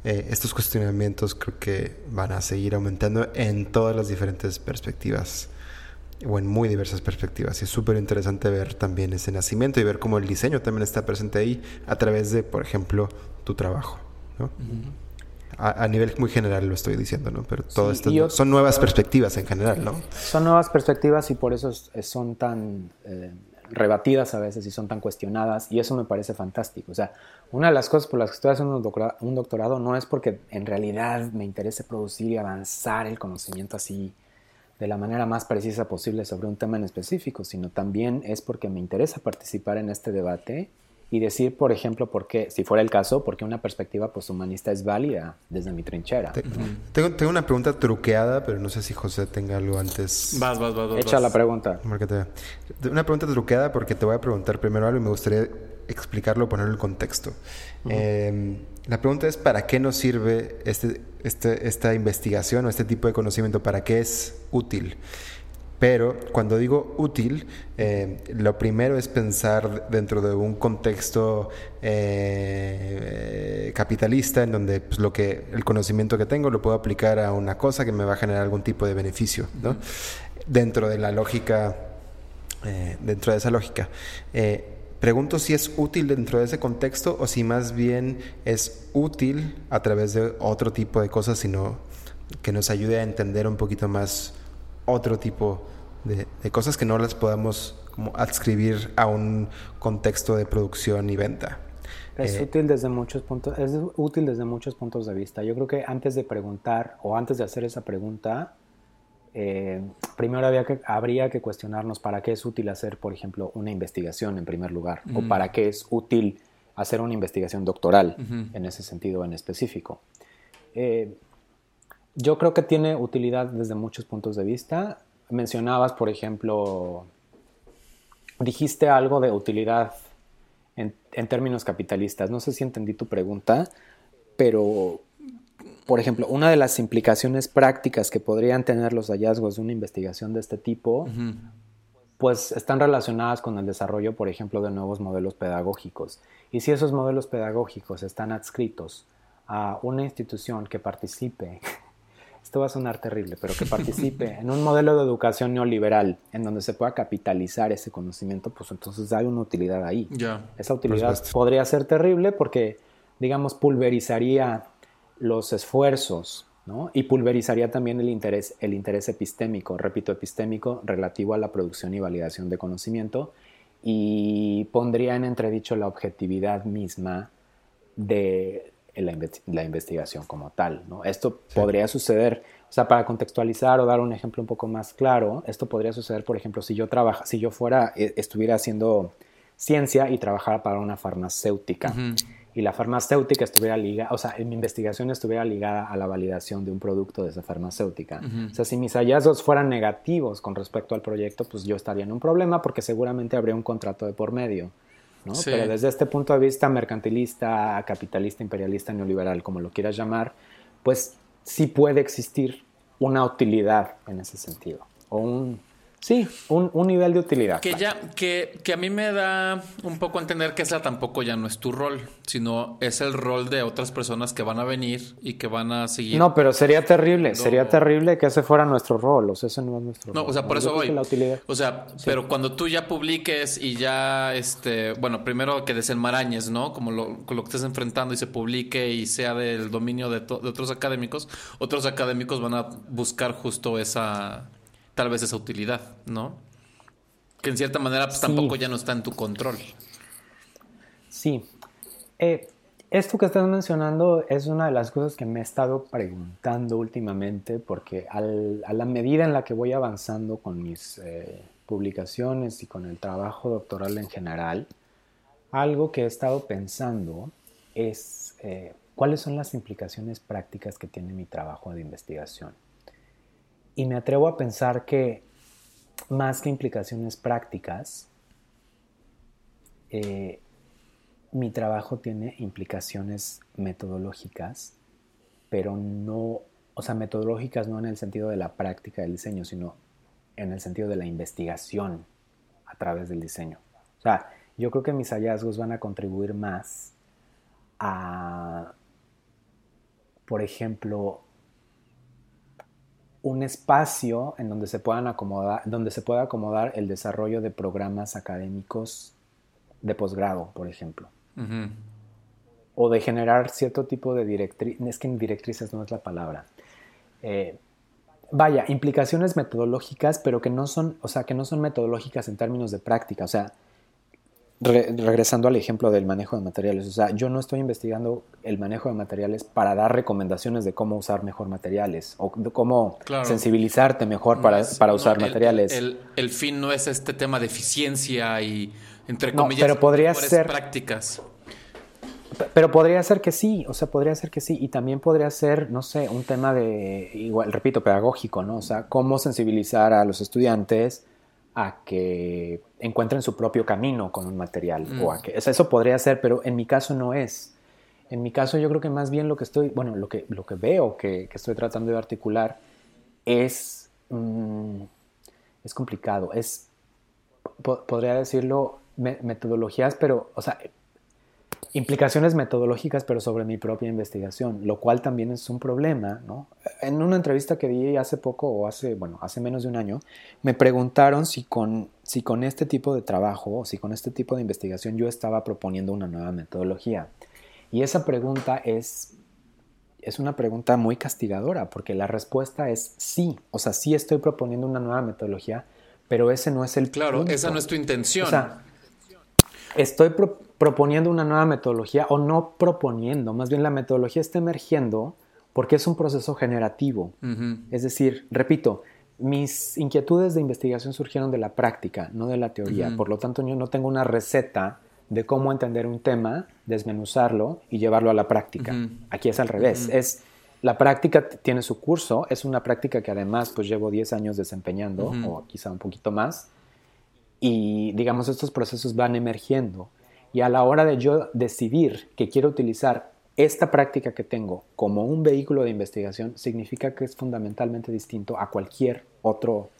Eh, estos cuestionamientos creo que van a seguir aumentando en todas las diferentes perspectivas o en muy diversas perspectivas. Y es súper interesante ver también ese nacimiento y ver cómo el diseño también está presente ahí a través de, por ejemplo, tu trabajo. ¿no? A, nivel muy general lo estoy diciendo, ¿no? Pero todo esto son nuevas perspectivas en general, ¿no? Son nuevas perspectivas y por eso son tan eh, rebatidas a veces y son tan cuestionadas y eso me parece fantástico. O sea, una de las cosas por las que estoy haciendo un doctorado, no es porque en realidad me interese producir y avanzar el conocimiento así de la manera más precisa posible sobre un tema en específico, sino también es porque me interesa participar en este debate y decir, por ejemplo, por qué, si fuera el caso, por qué una perspectiva posthumanista es válida desde mi trinchera. tengo, tengo, una pregunta truqueada, pero no sé si José tenga algo antes. Vas, vas, vas. Echa la pregunta. Una pregunta truqueada porque te voy a preguntar primero algo y me gustaría explicarlo, ponerlo en contexto. Em, la pregunta es, ¿para qué nos sirve este, este, esta investigación o este tipo de conocimiento? ¿Para qué es útil? Pero cuando digo útil, eh, lo primero es pensar dentro de un contexto eh, capitalista en donde pues, lo que el conocimiento que tengo lo puedo aplicar a una cosa que me va a generar algún tipo de beneficio, ¿no? Dentro de la lógica, eh, dentro de esa lógica. Pregunto si es útil dentro de ese contexto o si más bien es útil a través de otro tipo de cosas, sino que nos ayude a entender un poquito más otro tipo de, de cosas que no las podamos como adscribir a un contexto de producción y venta. Es Eh, útil desde muchos puntos, es útil desde muchos puntos de vista. Yo creo que antes de preguntar o antes de hacer esa pregunta, eh, primero había que, habría que cuestionarnos para qué es útil hacer, por ejemplo, una investigación en primer lugar, o para qué es útil hacer una investigación doctoral en ese sentido en específico. Eh, yo creo que tiene utilidad desde muchos puntos de vista. Mencionabas, por ejemplo, dijiste algo de utilidad en, en, términos capitalistas. No sé si entendí tu pregunta, pero, por ejemplo, una de las implicaciones prácticas que podrían tener los hallazgos de una investigación de este tipo, uh -huh. pues están relacionadas con el desarrollo, por ejemplo, de nuevos modelos pedagógicos. Y si esos modelos pedagógicos están adscritos a una institución que participe esto va a sonar terrible, pero que participe en un modelo de educación neoliberal en donde se pueda capitalizar ese conocimiento, pues entonces hay una utilidad ahí. Yeah. Esa utilidad podría ser terrible porque, digamos, pulverizaría los esfuerzos ¿no? y pulverizaría también el interés, el interés epistémico, repito, epistémico relativo a la producción y validación de conocimiento y pondría en entredicho la objetividad misma de la, la, investigación como tal. ¿no? Esto sí. podría suceder, o sea, para contextualizar o dar un ejemplo un poco más claro, esto podría suceder, por ejemplo, si yo trabaja, si yo fuera, eh, estuviera haciendo ciencia y trabajara para una farmacéutica. Uh -huh. Y la farmacéutica estuviera ligada, o sea, mi investigación estuviera ligada a la validación de un producto de esa farmacéutica. Uh -huh. O sea, si mis hallazgos fueran negativos con respecto al proyecto, pues yo estaría en un problema porque seguramente habría un contrato de por medio. ¿No? Sí. Pero desde este punto de vista mercantilista, capitalista, imperialista, neoliberal, como lo quieras llamar, pues sí puede existir una utilidad en ese sentido. O un, sí, un, un nivel de utilidad. Que, ya, que, que, a mí me da un poco a entender que esa tampoco ya no es tu rol, sino es el rol de otras personas que van a venir y que van a seguir. No, pero sería terrible, no. sería terrible que ese fuera nuestro rol, o sea, ese no es nuestro no, rol. o sea, por ¿no? eso voy. La utilidad. O sea, sí. pero cuando tú ya publiques y ya, este, bueno, primero que desenmarañes, ¿no? Como lo, con lo que estés enfrentando y se publique y sea del dominio de, de otros académicos, otros académicos van a buscar justo esa, tal vez esa utilidad, ¿no? Que en cierta manera pues, sí. tampoco ya no está en tu control. Sí. Eh, esto que estás mencionando es una de las cosas que me he estado preguntando últimamente porque al, a la medida en la que voy avanzando con mis eh, publicaciones y con el trabajo doctoral en general, algo que he estado pensando es eh, cuáles son las implicaciones prácticas que tiene mi trabajo de investigación. Y me atrevo a pensar que más que implicaciones prácticas, eh, mi trabajo tiene implicaciones metodológicas, pero no, o sea, metodológicas no en el sentido de la práctica del diseño, sino en el sentido de la investigación a través del diseño. O sea, yo creo que mis hallazgos van a contribuir más a, por ejemplo, un espacio en donde se puedan acomodar, donde se pueda acomodar el desarrollo de programas académicos de posgrado, por ejemplo. Uh -huh. O de generar cierto tipo de directrices, es que directrices no es la palabra. Eh, vaya, implicaciones metodológicas, pero que no son, o sea, que no son metodológicas en términos de práctica. O sea, re regresando al ejemplo del manejo de materiales, o sea, yo no estoy investigando el manejo de materiales para dar recomendaciones de cómo usar mejor materiales o de cómo claro. sensibilizarte mejor para, usar materiales. El, fin no es este tema de eficiencia y, entre comillas, no, pero podría ser prácticas. Pero podría ser que sí, o sea, podría ser que sí. Y también podría ser, no sé, un tema de, igual, repito, pedagógico, ¿no? O sea, cómo sensibilizar a los estudiantes a que encuentren su propio camino con un material. Mm. O a que, o sea, eso podría ser, pero en mi caso no es. En mi caso yo creo que más bien lo que estoy, bueno, lo que, lo que veo que, que estoy tratando de articular es, mmm, es complicado, es, po podría decirlo, me metodologías, pero, o sea, implicaciones metodológicas, pero sobre mi propia investigación, lo cual también es un problema, ¿no? En una entrevista que di hace poco, o hace, bueno, hace menos de un año, me preguntaron si con, si con este tipo de trabajo, o si con este tipo de investigación yo estaba proponiendo una nueva metodología. Y esa pregunta es, es una pregunta muy castigadora, porque la respuesta es sí, o sea, sí estoy proponiendo una nueva metodología, pero ese no es el Claro, esa no es tu intención. O sea, estoy proponiendo una nueva metodología o no proponiendo, más bien la metodología está emergiendo porque es un proceso generativo. Es decir, repito, mis inquietudes de investigación surgieron de la práctica, no de la teoría. Por lo tanto, yo no tengo una receta de cómo entender un tema, desmenuzarlo y llevarlo a la práctica. Aquí es al revés. Es la práctica tiene su curso, es una práctica que además pues llevo 10 años desempeñando o quizá un poquito más y digamos estos procesos van emergiendo y a la hora de yo decidir que quiero utilizar esta práctica que tengo como un vehículo de investigación significa que es fundamentalmente distinto a cualquier otro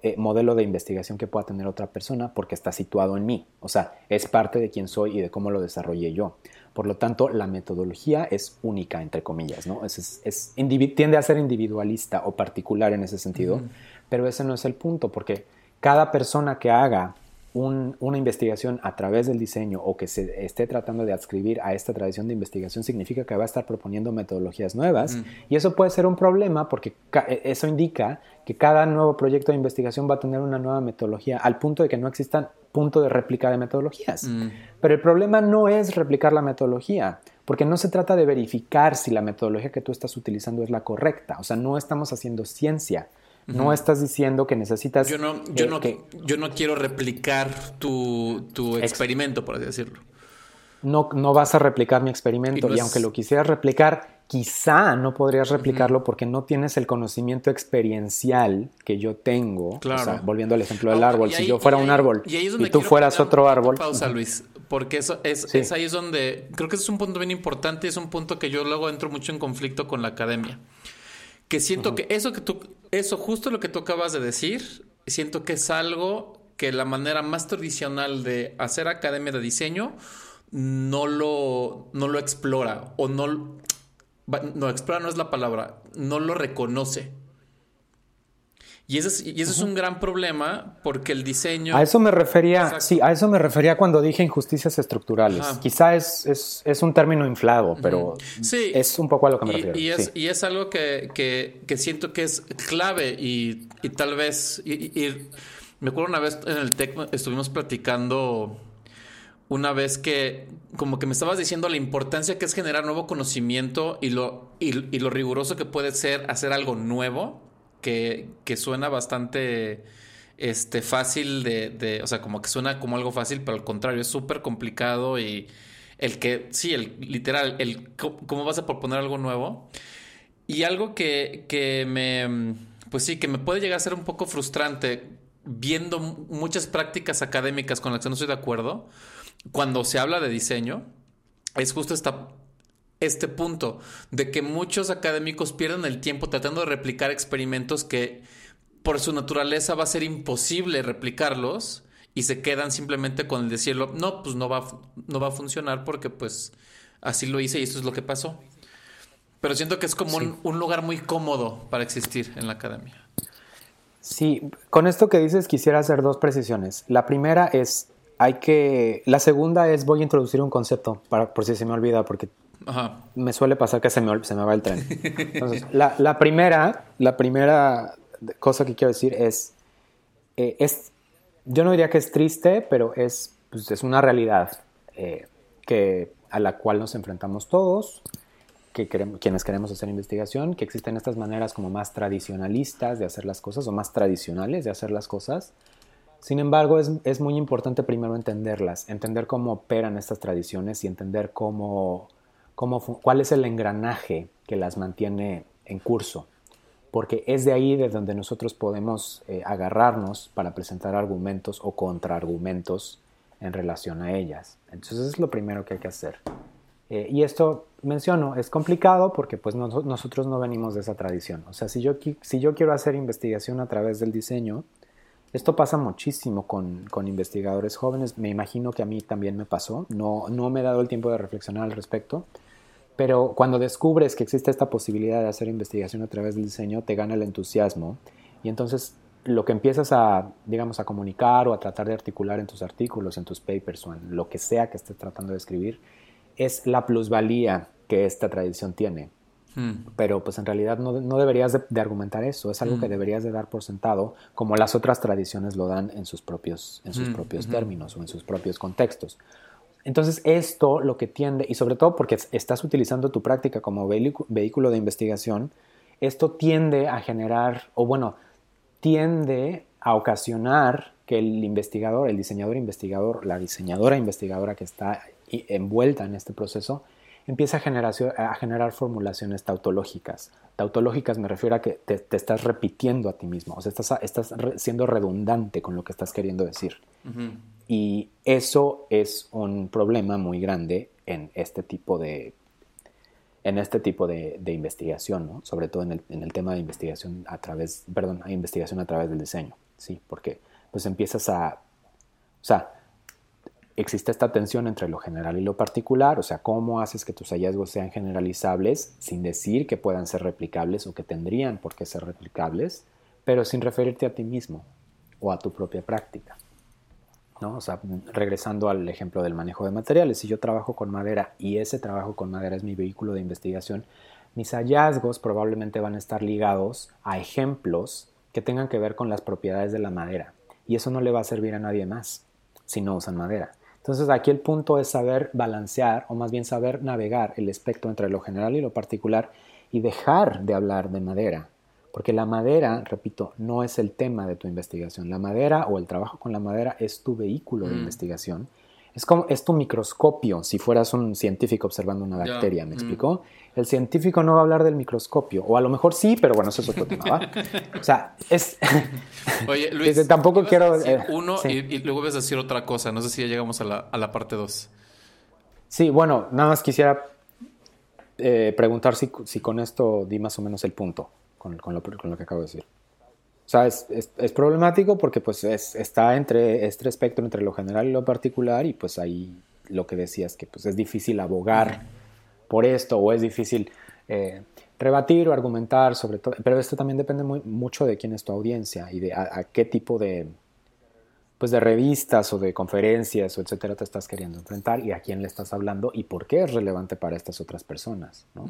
eh, modelo de investigación que pueda tener otra persona porque está situado en mí. O sea, es parte de quién soy y de cómo lo desarrollé yo. Por lo tanto, la metodología es única, entre comillas, ¿no? Es, es, tiende a ser individualista o particular en ese sentido, pero ese no es el punto, porque cada persona que haga una investigación a través del diseño o que se esté tratando de adscribir a esta tradición de investigación significa que va a estar proponiendo metodologías nuevas mm. y eso puede ser un problema porque e, eso indica que cada nuevo proyecto de investigación va a tener una nueva metodología al punto de que no existan punto de réplica de metodologías. Mm. Pero el problema no es replicar la metodología, porque no se trata de verificar si la metodología que tú estás utilizando es la correcta, o sea, no estamos haciendo ciencia, no estás diciendo que necesitas... Yo no, yo no, yo no quiero replicar tu, experimento, por así decirlo. No, no vas a replicar mi experimento y, aunque lo quisieras replicar, quizá no podrías replicarlo porque no tienes el conocimiento experiencial que yo tengo. Claro. volviendo al ejemplo del árbol, si yo fuera un árbol y, tú fueras otro árbol. Pausa, Luis, porque eso es, es, ahí es donde creo que es un punto bien importante y es un punto que yo luego entro mucho en conflicto con la academia. Que siento que eso que tú, eso justo lo que tú acabas de decir, siento que es algo que la manera más tradicional de hacer academia de diseño no lo, no lo explora o no, no, explora no es la palabra, no lo reconoce. Y ese, es, y es un gran problema porque el diseño... A eso me refería, sí, a eso me refería cuando dije injusticias estructurales. Quizá es, es, un término inflado, pero sí. es un poco a lo que me refiero. Y es, y es algo que, que, siento que es clave y, y tal vez... Y, me acuerdo una vez en el TEC estuvimos platicando una vez que como que me estabas diciendo la importancia que es generar nuevo conocimiento y lo, y, y lo riguroso que puede ser hacer algo nuevo que, suena bastante este, fácil de, o sea, como que suena como algo fácil, pero al contrario, es súper complicado y el que, sí, el literal, el cómo vas a proponer algo nuevo. Y algo que, que me, pues sí, que me puede llegar a ser un poco frustrante viendo muchas prácticas académicas con las que no estoy de acuerdo, cuando se habla de diseño, es justo esta este punto de que muchos académicos pierden el tiempo tratando de replicar experimentos que por su naturaleza va a ser imposible replicarlos y se quedan simplemente con el decirlo, no, pues no va, no va a funcionar porque pues así lo hice y esto es lo que pasó. Pero siento que es como un, un lugar muy cómodo para existir en la academia. Sí, con esto que dices quisiera hacer dos precisiones. La primera es, hay que, la segunda es, voy a introducir un concepto, para, por si se me olvida, porque me suele pasar que se me, se me va el tren. Entonces, la, primera, la primera cosa que quiero decir es, eh, es, yo no diría que es triste, pero es, pues, es una realidad eh, que, a la cual nos enfrentamos todos, que queremos, quienes queremos hacer investigación, que existen estas maneras como más tradicionalistas de hacer las cosas o más tradicionales de hacer las cosas. Sin embargo, es, es muy importante primero entenderlas, entender cómo operan estas tradiciones y entender cómo cuál es el engranaje que las mantiene en curso, porque es de ahí de donde nosotros podemos eh, agarrarnos para presentar argumentos o contraargumentos en relación a ellas. Entonces es lo primero que hay que hacer. Eh, y esto menciono, es complicado porque pues nosotros no venimos de esa tradición. O sea, si yo, si yo quiero hacer investigación a través del diseño, esto pasa muchísimo con, con, investigadores jóvenes, me imagino que a mí también me pasó, no, no me he dado el tiempo de reflexionar al respecto, pero cuando descubres que existe esta posibilidad de hacer investigación a través del diseño, te gana el entusiasmo y entonces lo que empiezas a, digamos, a comunicar o a tratar de articular en tus artículos, en tus papers o en lo que sea que estés tratando de escribir, es la plusvalía que esta tradición tiene. Hmm. Pero pues en realidad no, deberías de, argumentar eso, es algo que hmm. deberías de dar por sentado, como las otras tradiciones lo dan en sus propios, en sus hmm. propios términos o en sus propios contextos. Entonces esto lo que tiende, y sobre todo porque estás utilizando tu práctica como vehículo de investigación, esto tiende a generar, o bueno, tiende a ocasionar que el investigador, el diseñador investigador, la diseñadora investigadora que está envuelta en este proceso, empieza a generar, a generar formulaciones tautológicas. Tautológicas me refiero a que te, estás repitiendo a ti mismo, o sea, estás, estás siendo redundante con lo que estás queriendo decir. Y eso es un problema muy grande en este tipo de, en este tipo de, investigación, ¿no? sobre todo en el, en el, tema de investigación a través, perdón, investigación a través del diseño, ¿sí? Porque pues empiezas a, o sea, existe esta tensión entre lo general y lo particular, o sea, cómo haces que tus hallazgos sean generalizables sin decir que puedan ser replicables o que tendrían por qué ser replicables, pero sin referirte a ti mismo o a tu propia práctica. O sea, regresando al ejemplo del manejo de materiales, si yo trabajo con madera y ese trabajo con madera es mi vehículo de investigación, mis hallazgos probablemente van a estar ligados a ejemplos que tengan que ver con las propiedades de la madera. Y eso no le va a servir a nadie más si no usan madera. Entonces aquí el punto es saber balancear o más bien saber navegar el espectro entre lo general y lo particular y dejar de hablar de madera. Porque la madera, repito, no es el tema de tu investigación. La madera o el trabajo con la madera es tu vehículo de mm. investigación es como, es tu microscopio, si fueras un científico observando una bacteria, ¿me explicó? El científico no va a hablar del microscopio, o a lo mejor sí, pero bueno, eso es otro tema, ¿va? O sea, es... Oye, Luis, tampoco quiero... Eh, uno y, luego vas a decir otra cosa, no sé si ya llegamos a la, a la parte dos. Sí, bueno, nada más quisiera eh, preguntar si, si, con esto di más o menos el punto, con, con, lo, con lo que acabo de decir. O sea, es, es, problemático porque pues está entre este espectro entre lo general y lo particular y pues ahí lo que decías que pues es difícil abogar por esto o es difícil eh, rebatir o argumentar sobre todo, pero esto también depende muy, mucho de quién es tu audiencia y de a, qué tipo de pues de revistas o de conferencias o etcétera te estás queriendo enfrentar y a quién le estás hablando y por qué es relevante para estas otras personas, ¿no?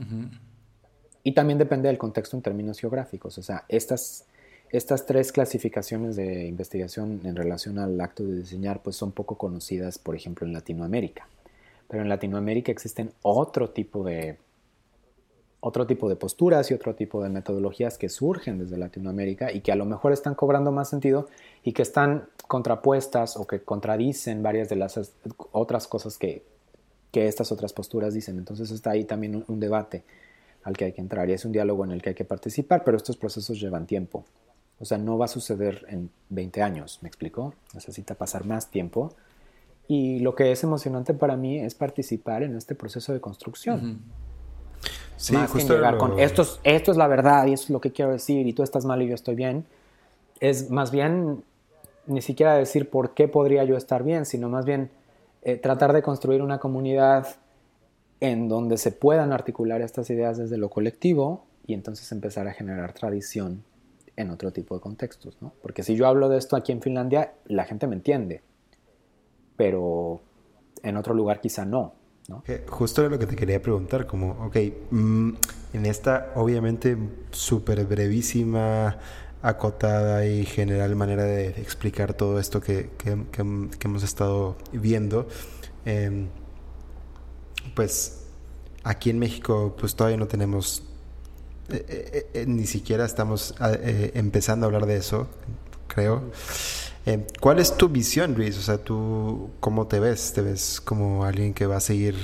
Y también depende del contexto en términos geográficos, o sea, estas estas tres clasificaciones de investigación en relación al acto de diseñar pues son poco conocidas, por ejemplo, en Latinoamérica. Pero en Latinoamérica existen otro tipo de otro tipo de posturas y otro tipo de metodologías que surgen desde Latinoamérica y que a lo mejor están cobrando más sentido y que están contrapuestas o que contradicen varias de las otras cosas que, que estas otras posturas dicen. Entonces está ahí también un debate al que hay que entrar y es un diálogo en el que hay que participar, pero estos procesos llevan tiempo. O sea, no va a suceder en 20 años, ¿me explico? Necesita pasar más tiempo. Y lo que es emocionante para mí es participar en este proceso de construcción. Sí, más que llegar con esto es, esto es la verdad y es lo que quiero decir y tú estás mal y yo estoy bien. Es más bien ni siquiera decir por qué podría yo estar bien, sino más bien eh, tratar de construir una comunidad en donde se puedan articular estas ideas desde lo colectivo y entonces empezar a generar tradición en otro tipo de contextos, ¿no? Porque si yo hablo de esto aquí en Finlandia, la gente me entiende, pero en otro lugar quizá no, ¿no? Justo era lo que te quería preguntar, como, ok, mm, en esta obviamente súper brevísima, acotada y general manera de explicar todo esto que, hemos estado viendo, em, pues aquí en México pues todavía no tenemos eh, eh, eh, ni siquiera estamos empezando a hablar de eso, creo. ¿Cuál es tu visión, Luis? O sea, ¿tú cómo te ves? ¿Te ves como alguien que va a seguir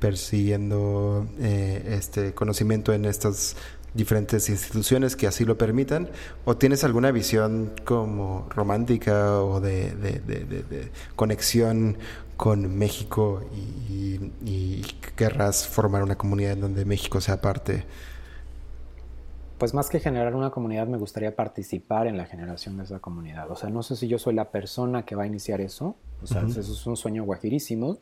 persiguiendo este conocimiento en estas diferentes instituciones que así lo permitan? ¿O tienes alguna visión como romántica o de, conexión con México y, y, querrás formar una comunidad en donde México sea parte? pues más que generar una comunidad, me gustaría participar en la generación de esa comunidad. O sea, no sé si yo soy la persona que va a iniciar eso. O sea, eso es un sueño guajirísimo.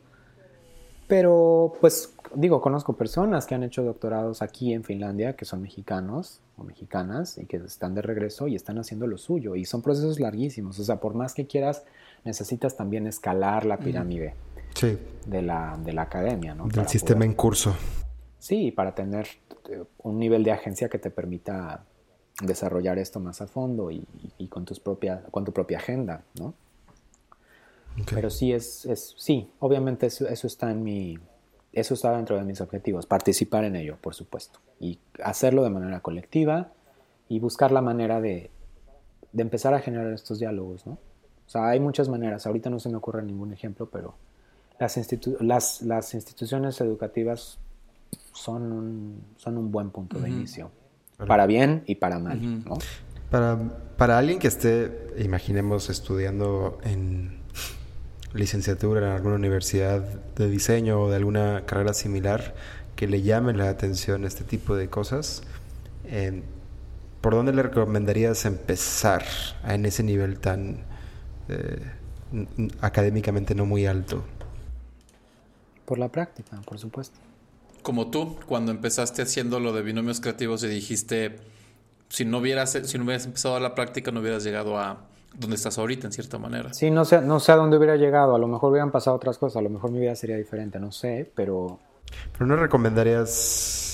Pero, pues, digo, conozco personas que han hecho doctorados aquí en Finlandia, que son mexicanos o mexicanas y que están de regreso y están haciendo lo suyo. Y son procesos larguísimos. O sea, por más que quieras, necesitas también escalar la pirámide de, la, de la academia, ¿no? Del sistema en curso. sí, para tener eh, un nivel de agencia que te permita desarrollar esto más a fondo y, con, tus propia, con tu propia agenda, ¿no? Pero sí, es, es sí, obviamente eso, eso, está en mi, eso está dentro de mis objetivos, participar en ello, por supuesto, y hacerlo de manera colectiva y buscar la manera de, de empezar a generar estos diálogos, ¿no? O sea, hay muchas maneras, ahorita no se me ocurre ningún ejemplo, pero las, las, las instituciones educativas son un, son un buen punto de inicio, para bien y para mal, ¿no? Para, para alguien que esté, imaginemos, estudiando en licenciatura en alguna universidad de diseño o de alguna carrera similar que le llame la atención este tipo de cosas, eh, ¿por dónde le recomendarías empezar en ese nivel tan eh, académicamente no muy alto? Por la práctica, por supuesto. Como tú, cuando empezaste haciendo lo de binomios creativos y dijiste, si no hubieras, si no hubieras empezado la práctica, no hubieras llegado a donde estás ahorita, en cierta manera. Sí, no sé, no sé a dónde hubiera llegado. A lo mejor hubieran pasado otras cosas. A lo mejor mi vida sería diferente, no sé, pero... Pero no recomendarías...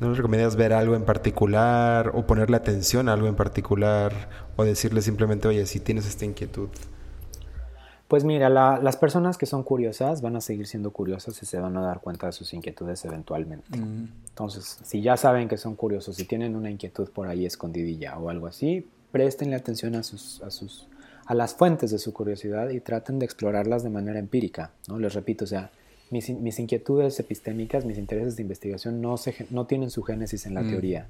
¿No recomendarías ver algo en particular o ponerle atención a algo en particular o decirle simplemente, oye, si tienes esta inquietud, pues mira, las personas que son curiosas van a seguir siendo curiosas y se van a dar cuenta de sus inquietudes eventualmente. Mm. Entonces, si ya saben que son curiosos y tienen una inquietud por ahí escondidilla o algo así, préstenle atención a sus, a sus a las fuentes de su curiosidad y traten de explorarlas de manera empírica. ¿no? Les repito, o sea, mis, mis inquietudes epistémicas, mis intereses de investigación no, se, no tienen su génesis en la mm. teoría,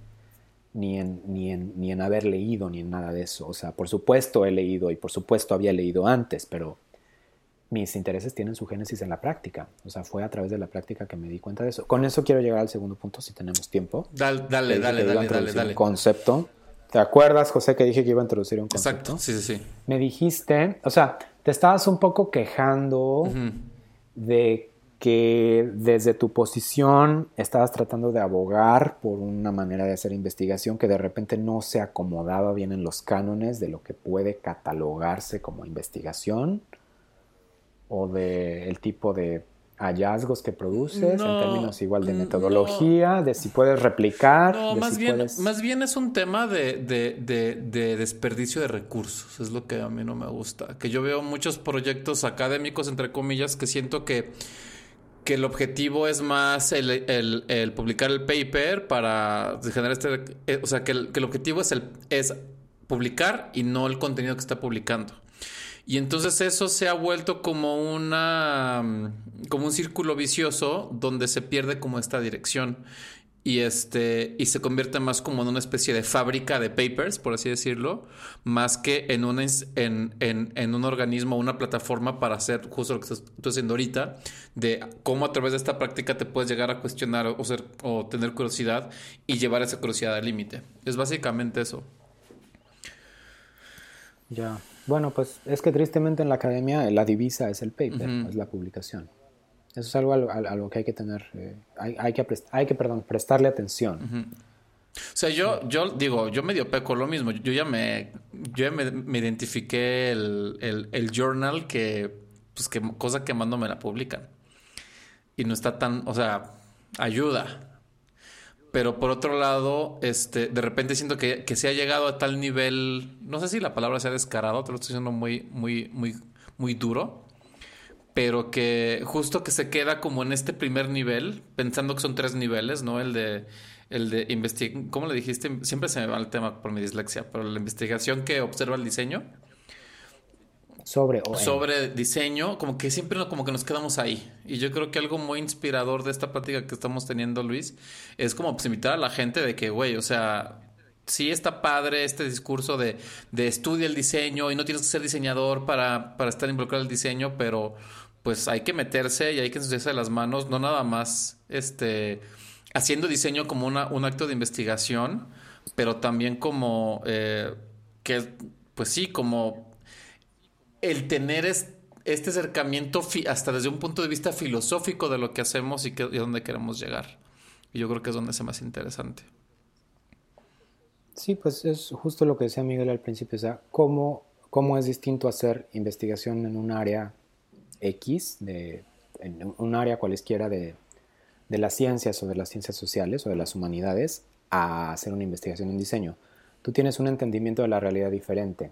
ni en, ni, en, ni en haber leído, ni en nada de eso. O sea, por supuesto he leído y por supuesto había leído antes, pero mis intereses tienen su génesis en la práctica. O sea, fue a través de la práctica que me di cuenta de eso. Con eso quiero llegar al segundo punto, si tenemos tiempo. Dale, dale, dale, dale, dale, dale. concepto. ¿Te acuerdas, José, que dije que iba a introducir un concepto? Exacto, sí, sí, sí. Me dijiste, o sea, te estabas un poco quejando de que desde tu posición estabas tratando de abogar por una manera de hacer investigación que de repente no se acomodaba bien en los cánones de lo que puede catalogarse como investigación o del el tipo de hallazgos que produces en términos igual de metodología, de si puedes replicar. No, más, bien, más bien es un tema de, de, desperdicio de recursos, es lo que a mí no me gusta. Que yo veo muchos proyectos académicos, entre comillas, que siento que, que el objetivo es más el, publicar el paper para generar este... Eh, o sea, que el, que el objetivo es, el, es publicar y no el contenido que está publicando. Y entonces eso se ha vuelto como una como un círculo vicioso donde se pierde como esta dirección y este y se convierte más como en una especie de fábrica de papers, por así decirlo, más que en un en, en, en un organismo, una plataforma para hacer justo lo que estás haciendo ahorita, de cómo a través de esta práctica te puedes llegar a cuestionar o, ser, o tener curiosidad y llevar esa curiosidad al límite. Es básicamente eso. Ya. Bueno, pues es que tristemente en la academia la divisa es el paper, es la publicación. Eso es algo a lo, que hay que tener, eh, hay, que, hay que prestarle atención. O sea, yo, yo digo, yo medio peco lo mismo. Yo ya me, yo me, identifiqué el, el, journal que, pues que cosa que mando me la publican. Y no está tan, o sea, ayuda. Pero por otro lado, este, de repente siento que, que se ha llegado a tal nivel, no sé si la palabra se ha descarado, te lo estoy diciendo muy, muy, muy, muy duro, pero que justo que se queda como en este primer nivel, pensando que son tres niveles, ¿no? El de, el de investigar, ¿cómo le dijiste? Siempre se me va el tema por mi dislexia, pero la investigación que observa el diseño sobre sobre diseño, como que siempre como que nos quedamos ahí. Y yo creo que algo muy inspirador de esta plática que estamos teniendo, Luis, es como pues, invitar a la gente de que, güey, o sea, sí está padre este discurso de, de estudia el diseño y no tienes que ser diseñador para, para estar involucrado en el diseño, pero pues hay que meterse y hay que ensuciarse las manos, no nada más este haciendo diseño como una, un acto de investigación, pero también como eh, que, pues sí, como el tener este acercamiento hasta desde un punto de vista filosófico de lo que hacemos y, que, a dónde queremos llegar. Y yo creo que es donde es más interesante. Sí, pues es justo lo que decía Miguel al principio, o sea, cómo, es distinto hacer investigación en un área X, de, en un área cualesquiera de, de las ciencias o de las ciencias sociales o de las humanidades a hacer una investigación en diseño. Tú tienes un entendimiento de la realidad diferente.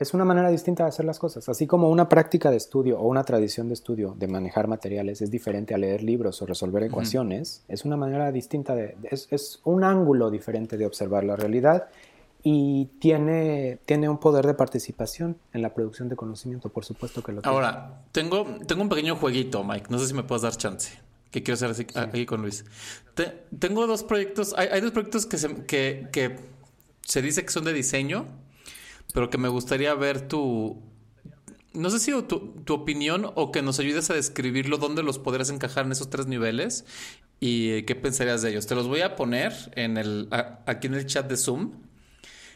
Es una manera distinta de hacer las cosas. Así como una práctica de estudio o una tradición de estudio de manejar materiales es diferente a leer libros o resolver ecuaciones, es una manera distinta, de, es, es, un ángulo diferente de observar la realidad y tiene, tiene un poder de participación en la producción de conocimiento, por supuesto que lo tiene. Ahora, tengo, tengo un pequeño jueguito, Mike. No sé si me puedes dar chance que quiero hacer así, aquí con Luis. tengo dos proyectos, hay, hay dos proyectos que se, que, que se dice que son de diseño, pero que me gustaría ver tu, no sé si tu, tu, opinión o que nos ayudes a describirlo, dónde los podrías encajar en esos tres niveles y qué pensarías de ellos. Te los voy a poner en el, aquí en el chat de Zoom.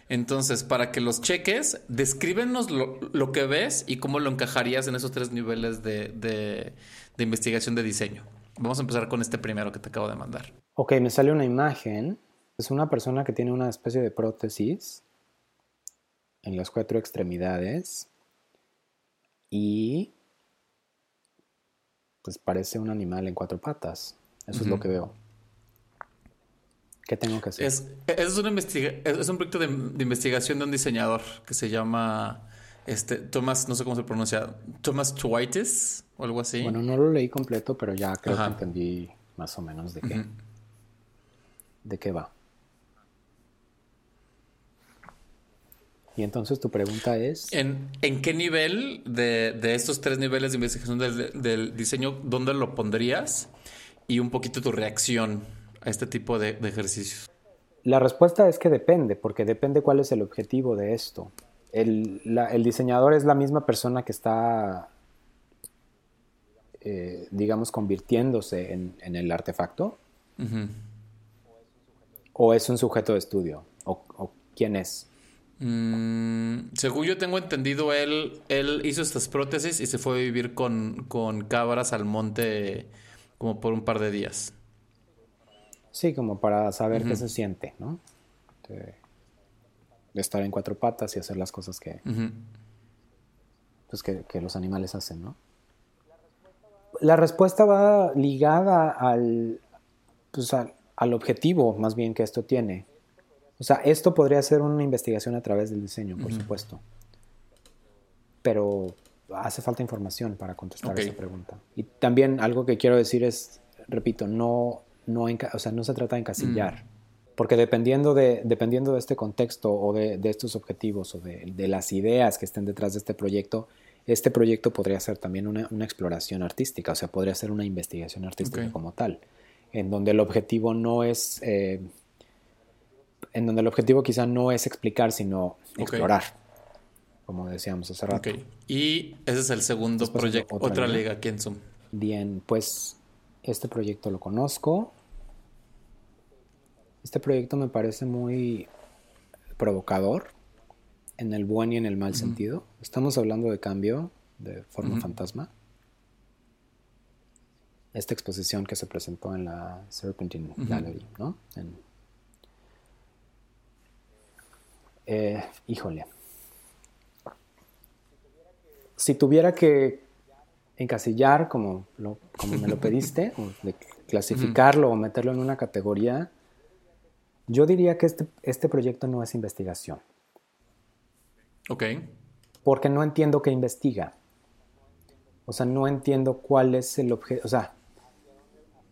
Entonces, para que los cheques, descríbenos lo, lo que ves y cómo lo encajarías en esos tres niveles de, de, de investigación de diseño. Vamos a empezar con este primero que te acabo de mandar. Ok, me sale una imagen. Es una persona que tiene una especie de prótesis en las cuatro extremidades y pues parece un animal en cuatro patas. Eso es lo que veo. ¿Qué tengo que hacer? Es, es, una es un proyecto de, de, investigación de un diseñador que se llama este, Thomas, no sé cómo se pronuncia, Thomas Twitis o algo así. Bueno, no lo leí completo, pero ya creo Ajá. que entendí más o menos de qué, uh -huh. de qué va. Y entonces tu pregunta es... ¿En, en qué nivel de, de, estos tres niveles de investigación del, del, diseño, dónde lo pondrías? Y un poquito tu reacción a este tipo de, de ejercicios. La respuesta es que depende, porque depende cuál es el objetivo de esto. El, la, el, diseñador es la misma persona que está, eh, digamos, convirtiéndose en, en el artefacto. Uh -huh. ¿O es un sujeto de estudio? ¿O, o quién es? Mm, según yo tengo entendido, él, él hizo estas prótesis y se fue a vivir con, con cabras al monte como por un par de días. Sí, como para saber uh -huh. qué se siente, ¿no? De, de estar en cuatro patas y hacer las cosas que, uh -huh. pues que, que, los animales hacen, ¿no? La respuesta va ligada al, pues al, al, objetivo más bien que esto tiene. O sea, esto podría ser una investigación a través del diseño, por uh -huh. supuesto. Pero hace falta información para contestar okay. esa pregunta. Y también algo que quiero decir es, repito, no, no, o sea, no se trata de encasillar. Mm. Porque dependiendo de, dependiendo de este contexto o de, de estos objetivos o de, de, las ideas que estén detrás de este proyecto, este proyecto podría ser también una, una exploración artística, o sea, podría ser una investigación artística okay. como tal, en donde el objetivo no es, eh, en donde el objetivo quizá no es explicar, sino okay. explorar, como decíamos hace rato. Okay. Y ese es el segundo proyecto, otra, otra liga aquí en Zoom. Bien, pues este proyecto lo conozco, este proyecto me parece muy provocador en el buen y en el mal uh -huh. sentido. Estamos hablando de cambio de forma uh -huh. fantasma. Esta exposición que se presentó en la Serpentine uh -huh. Gallery, ¿no? En, eh, híjole. Si tuviera que encasillar, como, lo, como me lo pediste, o de clasificarlo o meterlo en una categoría, yo diría que este, este proyecto no es investigación. Ok. Porque no entiendo qué investiga. O sea, no entiendo cuál es el objeto. O sea,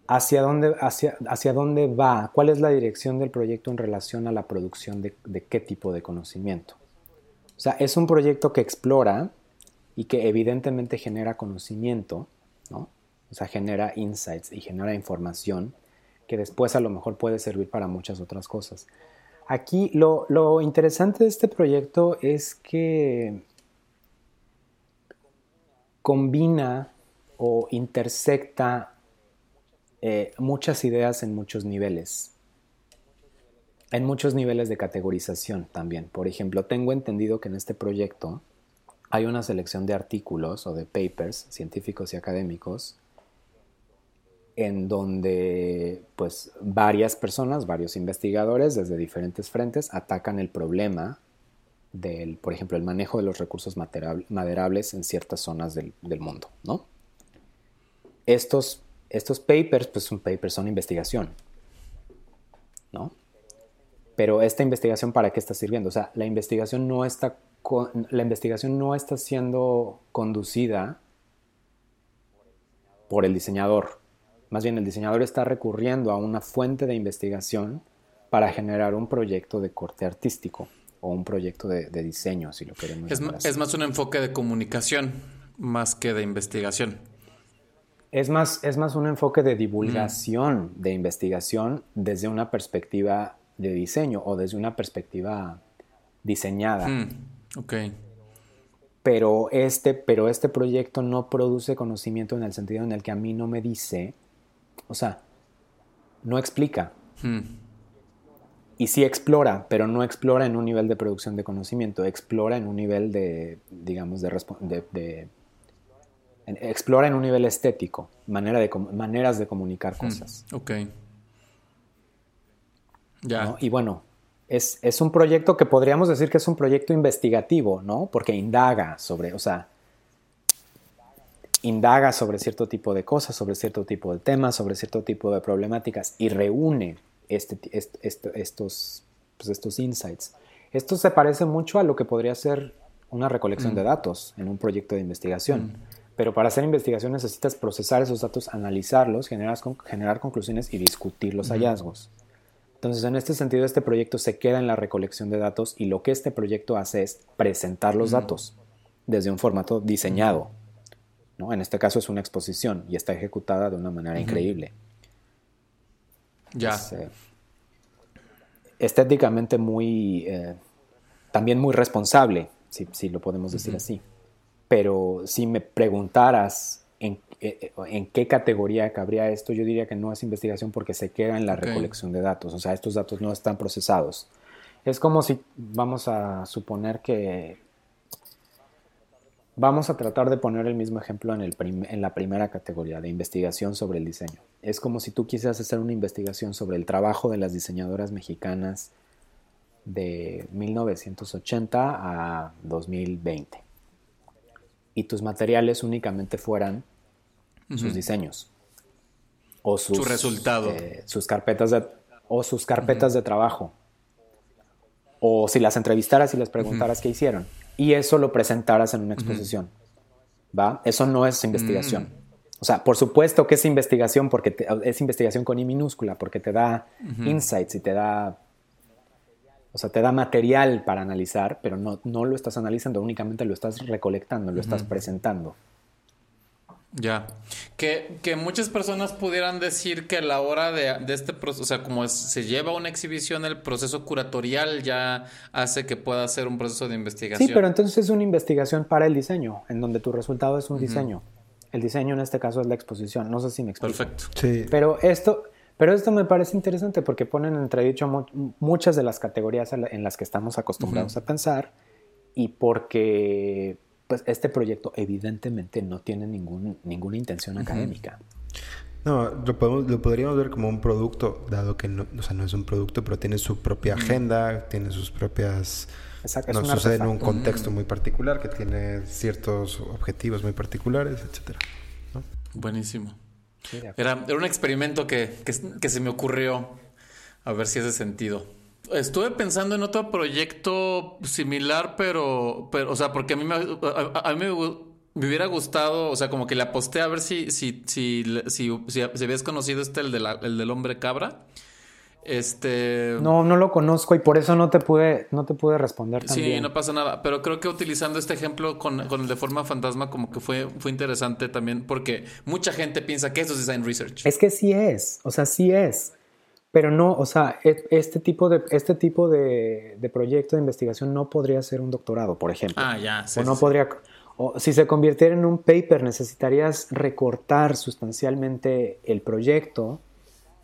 hacia dónde, hacia, hacia dónde va, cuál es la dirección del proyecto en relación a la producción de, de qué tipo de conocimiento. O sea, es un proyecto que explora y que evidentemente genera conocimiento, ¿no? O sea, genera insights y genera información que después a lo mejor puede servir para muchas otras cosas. Aquí lo, lo interesante de este proyecto es que combina o intersecta eh, muchas ideas en muchos niveles. En muchos niveles de categorización también. Por ejemplo, tengo entendido que en este proyecto hay una selección de artículos o de papers científicos y académicos en donde pues varias personas, varios investigadores desde diferentes frentes atacan el problema del, por ejemplo, el manejo de los recursos maderables en ciertas zonas del, del mundo, ¿no? Estos, estos papers, pues son papers, son investigación, ¿no? Pero esta investigación, ¿para qué está sirviendo? O sea, la investigación no está, la investigación no está siendo conducida por el diseñador. Más bien, el diseñador está recurriendo a una fuente de investigación para generar un proyecto de corte artístico o un proyecto de, diseño, si lo queremos es, es más un enfoque de comunicación más que de investigación. Es más, es más un enfoque de divulgación mm. de investigación desde una perspectiva de diseño o desde una perspectiva diseñada. Mm, ok. Pero este, pero este proyecto no produce conocimiento en el sentido en el que a mí no me dice, o sea, no explica. Mm. Y sí explora, pero no explora en un nivel de producción de conocimiento, explora en un nivel de, digamos, de, de, explora en un nivel estético, manera de, maneras de comunicar mm, cosas. ok. Ya. Y bueno, es, es, un proyecto que podríamos decir que es un proyecto investigativo, ¿no? Porque indaga sobre, o sea, indaga sobre cierto tipo de cosas, sobre cierto tipo de temas, sobre cierto tipo de problemáticas y reúne este, estos, pues estos insights. Esto se parece mucho a lo que podría ser una recolección de mm. datos en un proyecto de investigación. Mm. Pero para hacer investigación necesitas procesar esos datos, analizarlos, generar, generar conclusiones y discutir los hallazgos. Entonces, en este sentido, este proyecto se queda en la recolección de datos y lo que este proyecto hace es presentar los datos desde un formato diseñado. ¿no? En este caso es una exposición y está ejecutada de una manera increíble. Ya. Eh, estéticamente muy, eh, también muy responsable, si, lo podemos decir así. Pero si me preguntaras en, eh, en, qué categoría cabría esto, yo diría que no es investigación porque se queda en la recolección de datos. O sea, estos datos no están procesados. Es como si, vamos a suponer que Vamos a tratar de poner el mismo ejemplo en, el en, la primera categoría de investigación sobre el diseño. Es como si tú quisieras hacer una investigación sobre el trabajo de las diseñadoras mexicanas de 1980 a 2020 y tus materiales únicamente fueran sus diseños o sus Su resultado eh, sus carpetas de, o sus carpetas de trabajo o si las entrevistaras y les preguntaras qué hicieron y eso lo presentaras en una exposición. ¿Va? Eso no es investigación. Mm. O sea, por supuesto que es investigación porque es investigación con I minúscula, porque te da insights y te da, o sea, te da material para analizar, pero no, no lo estás analizando, únicamente lo estás recolectando, lo estás presentando. Ya. Que, que, muchas personas pudieran decir que a la hora de, este proceso, o sea, como se lleva una exhibición, el proceso curatorial ya hace que pueda ser un proceso de investigación. Sí, pero entonces es una investigación para el diseño, en donde tu resultado es un diseño. El diseño en este caso es la exposición. No sé si me explico. Perfecto. Sí. Pero esto, pero esto me parece interesante porque ponen entredicho muchas de las categorías en las que estamos acostumbrados a pensar y porque pues este proyecto evidentemente no tiene ningún, ninguna intención académica. No, lo, podemos, lo podríamos ver como un producto, dado que no, o sea, no es un producto, pero tiene su propia agenda, tiene sus propias... Exacto, no sucede en un contexto muy particular, que tiene ciertos objetivos muy particulares, etcétera. Buenísimo. Era, era, un experimento que, que, que se me ocurrió, a ver si hace sentido. Estuve pensando en otro proyecto similar, pero, pero o sea, porque a mí me, a, mí me, hubiera gustado, o sea, como que le aposté a ver si, si, si, si, si, habías conocido este, el, de el del hombre cabra. Este. No, no lo conozco y por eso no te pude, no te pude responder Sí, no pasa nada. Pero creo que utilizando este ejemplo con, con, el de forma fantasma, como que fue, fue interesante también, porque mucha gente piensa que eso es design research. Es que sí es. O sea, sí es. Pero no, o sea, e, este tipo de, este tipo de, proyecto de investigación no podría ser un doctorado, por ejemplo. Ah, ya. o no podría. O si se convirtiera en un paper, necesitarías recortar sustancialmente el proyecto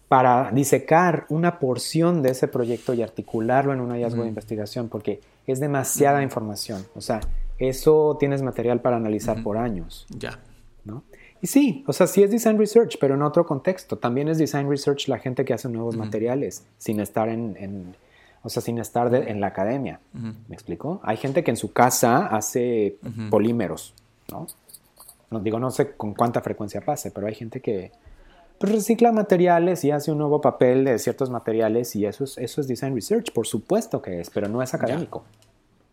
para disecar una porción de ese proyecto y articularlo en un hallazgo de investigación, porque es demasiada información. O sea, eso tienes material para analizar por años. Ya. ¿no? Y sí, o sea, sí es design research, pero en otro contexto. También es design research la gente que hace nuevos materiales, sin estar en, o sea, sin estar en la academia. ¿Me explico? Hay gente que en su casa hace polímeros, ¿no? No digo, no sé con cuánta frecuencia pase, pero hay gente que, pues, recicla materiales y hace un nuevo papel de ciertos materiales y eso es, eso es design research, por supuesto que es, pero no es académico.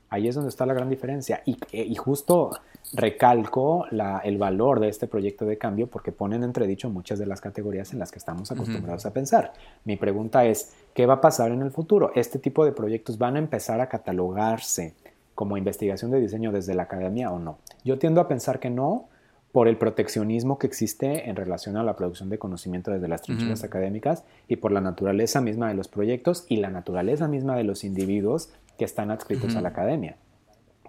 Ahí es donde está la gran diferencia. Y, y justo recalco la, el valor de este proyecto de cambio porque ponen entredicho muchas de las categorías en las que estamos acostumbrados a pensar. Mi pregunta es, ¿qué va a pasar en el futuro? ¿Este tipo de proyectos van a empezar a catalogarse como investigación de diseño desde la academia o no? Yo tiendo a pensar que no, por el proteccionismo que existe en relación a la producción de conocimiento desde las trincheras académicas y por la naturaleza misma de los proyectos y la naturaleza misma de los individuos que están adscritos a la academia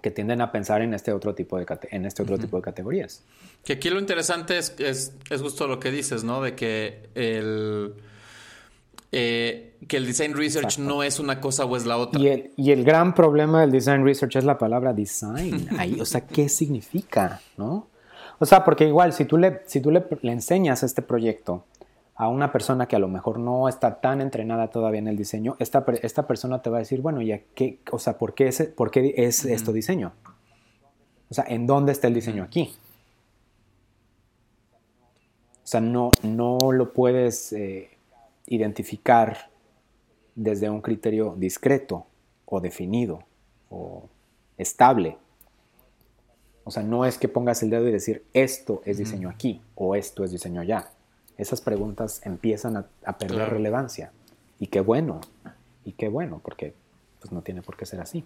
que tienden a pensar en este otro tipo de, en este otro tipo de categorías. Que aquí lo interesante es, es, es, justo lo que dices, ¿no? De que el, eh, que el design research no es una cosa o es la otra. Y el, y el, gran problema del design research es la palabra design. Ahí, o sea, ¿qué significa? ¿no? O sea, porque igual, si tú le, si tú le, le enseñas este proyecto a una persona que a lo mejor no está tan entrenada todavía en el diseño, esta, esta persona te va a decir, bueno, ¿y qué, o sea, ¿por qué es, por qué es esto diseño? O sea, ¿en dónde está el diseño aquí? O sea, no, no lo puedes eh, identificar desde un criterio discreto o definido o estable. O sea, no es que pongas el dedo y decir, esto es diseño aquí o esto es diseño allá esas preguntas empiezan a, perder relevancia. Y qué bueno, y qué bueno, porque pues no tiene por qué ser así.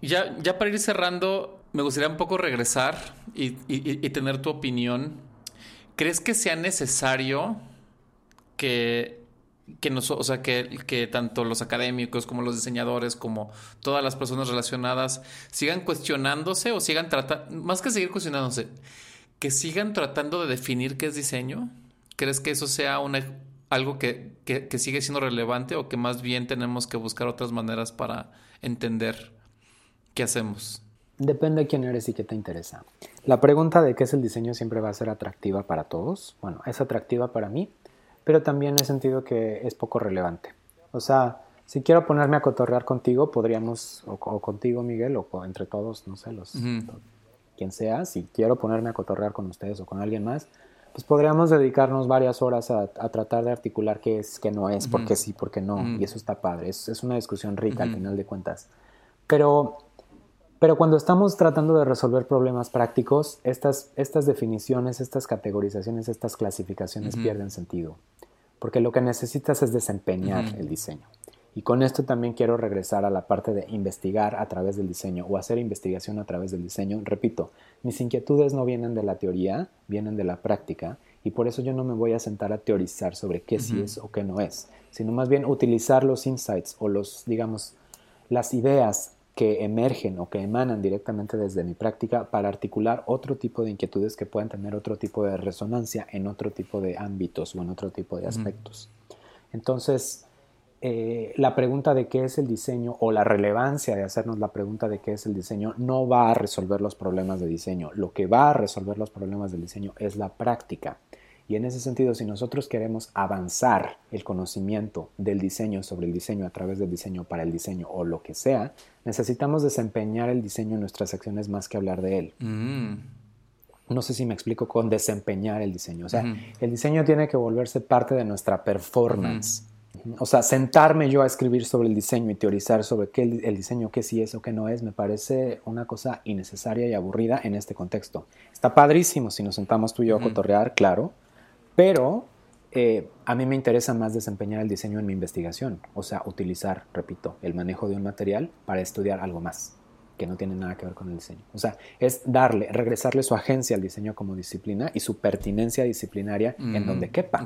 Ya, ya para ir cerrando, me gustaría un poco regresar y, tener tu opinión. ¿Crees que sea necesario que, que, o sea, que, que, tanto los académicos como los diseñadores, como todas las personas relacionadas, sigan cuestionándose o sigan tratando, más que seguir cuestionándose, que sigan tratando de definir qué es diseño? ¿Crees que eso sea una, algo que, que, sigue siendo relevante o que más bien tenemos que buscar otras maneras para entender qué hacemos? Depende de quién eres y qué te interesa. La pregunta de qué es el diseño siempre va a ser atractiva para todos. Bueno, es atractiva para mí, pero también he sentido que es poco relevante. O sea, si quiero ponerme a cotorrear contigo, podríamos, o, contigo, Miguel, o entre todos, no sé, los, quien sea, si quiero ponerme a cotorrear con ustedes o con alguien más, pues podríamos dedicarnos varias horas a, tratar de articular qué es, qué no es, por qué sí, por qué no, y eso está padre, es, es una discusión rica al final de cuentas. Pero, pero cuando estamos tratando de resolver problemas prácticos, estas, estas definiciones, estas categorizaciones, estas clasificaciones pierden sentido, porque lo que necesitas es desempeñar el diseño. Y con esto también quiero regresar a la parte de investigar a través del diseño o hacer investigación a través del diseño. Repito, mis inquietudes no vienen de la teoría, vienen de la práctica y por eso yo no me voy a sentar a teorizar sobre qué sí es o qué no es, sino más bien utilizar los insights o los, digamos, las ideas que emergen o que emanan directamente desde mi práctica para articular otro tipo de inquietudes que puedan tener otro tipo de resonancia en otro tipo de ámbitos o en otro tipo de aspectos. Entonces, eh, la pregunta de qué es el diseño o la relevancia de hacernos la pregunta de qué es el diseño no va a resolver los problemas de diseño. Lo que va a resolver los problemas del diseño es la práctica. Y en ese sentido, si nosotros queremos avanzar el conocimiento del diseño sobre el diseño a través del diseño para el diseño o lo que sea, necesitamos desempeñar el diseño en nuestras acciones más que hablar de él. Mm. No sé si me explico con desempeñar el diseño. O sea, el diseño tiene que volverse parte de nuestra performance. O sea, sentarme yo a escribir sobre el diseño y teorizar sobre qué el, diseño, qué sí es o qué no es, me parece una cosa innecesaria y aburrida en este contexto. Está padrísimo si nos sentamos tú y yo a cotorrear, claro, pero eh, a mí me interesa más desempeñar el diseño en mi investigación, o sea, utilizar, repito, el manejo de un material para estudiar algo más que no tiene nada que ver con el diseño. O sea, es darle, regresarle su agencia al diseño como disciplina y su pertinencia disciplinaria en donde quepa.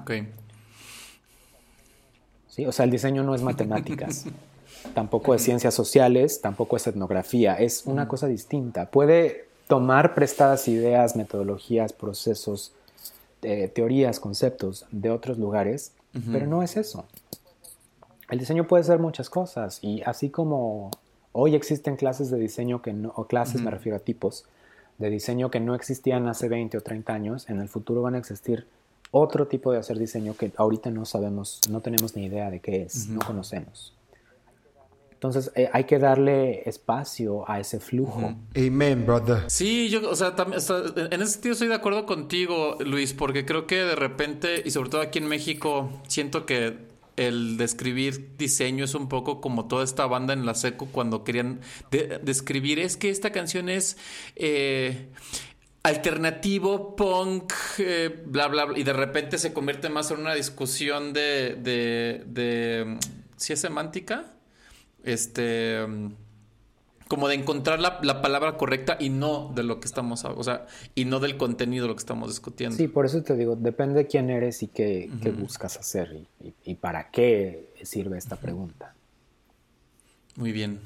O sea, el diseño no es matemáticas, tampoco es ciencias sociales, tampoco es etnografía, es una cosa distinta. Puede tomar prestadas ideas, metodologías, procesos, eh, teorías, conceptos de otros lugares, pero no es eso. El diseño puede ser muchas cosas y así como hoy existen clases de diseño que no, o clases me refiero a tipos de diseño que no existían hace 20 o 30 años, en el futuro van a existir otro tipo de hacer diseño que ahorita no sabemos, no tenemos ni idea de qué es, no conocemos. Entonces eh, hay que darle espacio a ese flujo. Amen, brother. Sí, yo, o sea, también, o sea, en ese sentido estoy de acuerdo contigo, Luis, porque creo que de repente, y sobre todo aquí en México, siento que el describir diseño es un poco como toda esta banda en la seco cuando querían de- describir, es que esta canción es... eh, alternativo, punk, eh, bla, bla, bla, y de repente se convierte más en una discusión de, de, de si es semántica, este, como de encontrar la, la palabra correcta y no de lo que estamos, o sea, y no del contenido de lo que estamos discutiendo. Sí, por eso te digo, depende de quién eres y qué, qué buscas hacer y, y- y para qué sirve esta pregunta. Muy bien.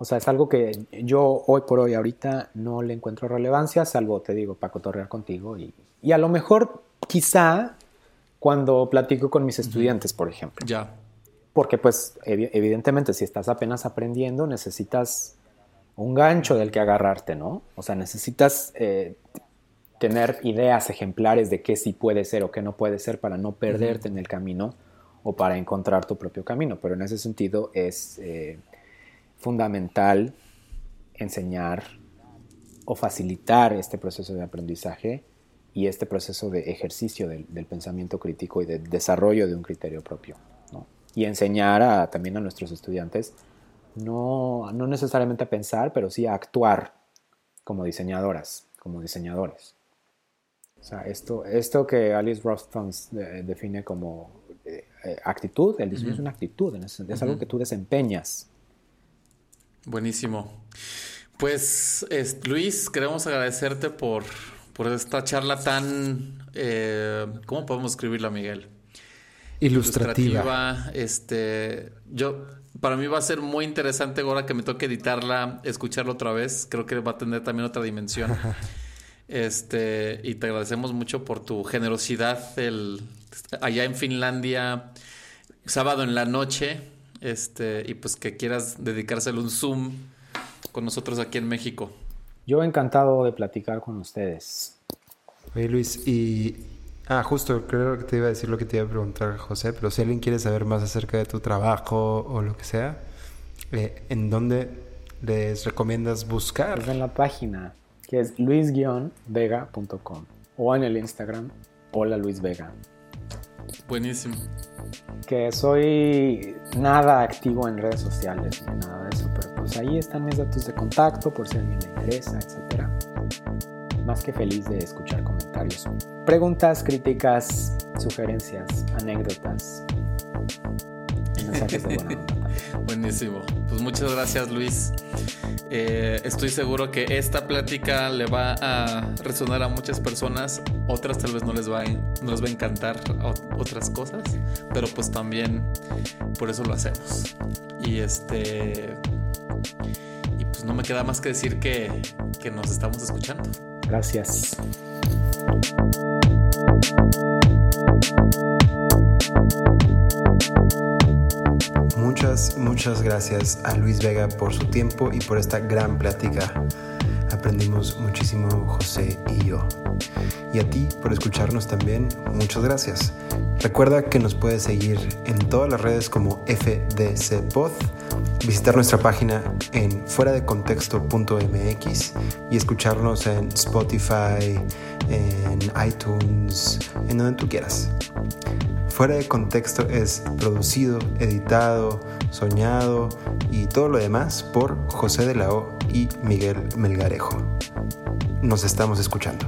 O sea, es algo que yo hoy por hoy ahorita no le encuentro relevancia, salvo, te digo, para cotorrear contigo. Y, y a lo mejor, quizá, cuando platico con mis estudiantes, por ejemplo. Ya. Porque pues evi- evidentemente si estás apenas aprendiendo necesitas un gancho del que agarrarte, ¿no? O sea, necesitas eh, tener ideas ejemplares de qué sí puede ser o qué no puede ser para no perderte en el camino o para encontrar tu propio camino. Pero en ese sentido es eh, fundamental enseñar o facilitar este proceso de aprendizaje y este proceso de ejercicio del, del pensamiento crítico y de desarrollo de un criterio propio. Y enseñar a- también a nuestros estudiantes no, no necesariamente a pensar, pero sí a actuar como diseñadoras, como diseñadores. O sea, esto, esto que Alice Roston eh, define como eh, eh, actitud, el diseño es una actitud, es, es algo que tú desempeñas. Buenísimo. Pues, es- Luis, queremos agradecerte por, por esta charla tan... eh, ¿Cómo podemos escribirla, Miguel? Ilustrativa. Este, yo, para mí va a ser muy interesante ahora que me toque editarla, escucharla otra vez. Creo que va a tener también otra dimensión. Este, y te agradecemos mucho por tu generosidad el, allá en Finlandia, sábado en la noche, este, y pues que quieras dedicárselo un Zoom con nosotros aquí en México. Yo encantado de platicar con ustedes. Oye Luis, y... Ah, justo, creo que te iba a decir lo que te iba a preguntar José, pero si alguien quiere saber más acerca de tu trabajo o lo que sea, eh, ¿en dónde les recomiendas buscar? Es en la página que es luis-vega.com o en el Instagram, hola Luis Vega. Buenísimo. Que soy nada activo en redes sociales ni nada de eso, pero pues ahí están mis datos de contacto por si a alguien le interesa, etcétera. Más que feliz de escuchar comentarios, preguntas, críticas, sugerencias, anécdotas. Buenísimo. Pues muchas gracias, Luis. Eh, estoy seguro que esta plática le va a resonar a muchas personas. Otras tal vez no les va a, encantar otras cosas, pero pues también por eso lo hacemos. Y este. Y pues no me queda más que decir que nos estamos escuchando. Gracias. Muchas, muchas gracias a Luis Vega por su tiempo y por esta gran plática. Aprendimos muchísimo José y yo. Y a ti por escucharnos también, muchas gracias. Recuerda que nos puedes seguir en todas las redes como FDC Pod, visitar nuestra página en fuera de contexto.mx y escucharnos en Spotify, en iTunes, en donde tú quieras. Fuera de contexto es producido, editado, soñado y todo lo demás por José de la O y Miguel Melgarejo. Nos estamos escuchando.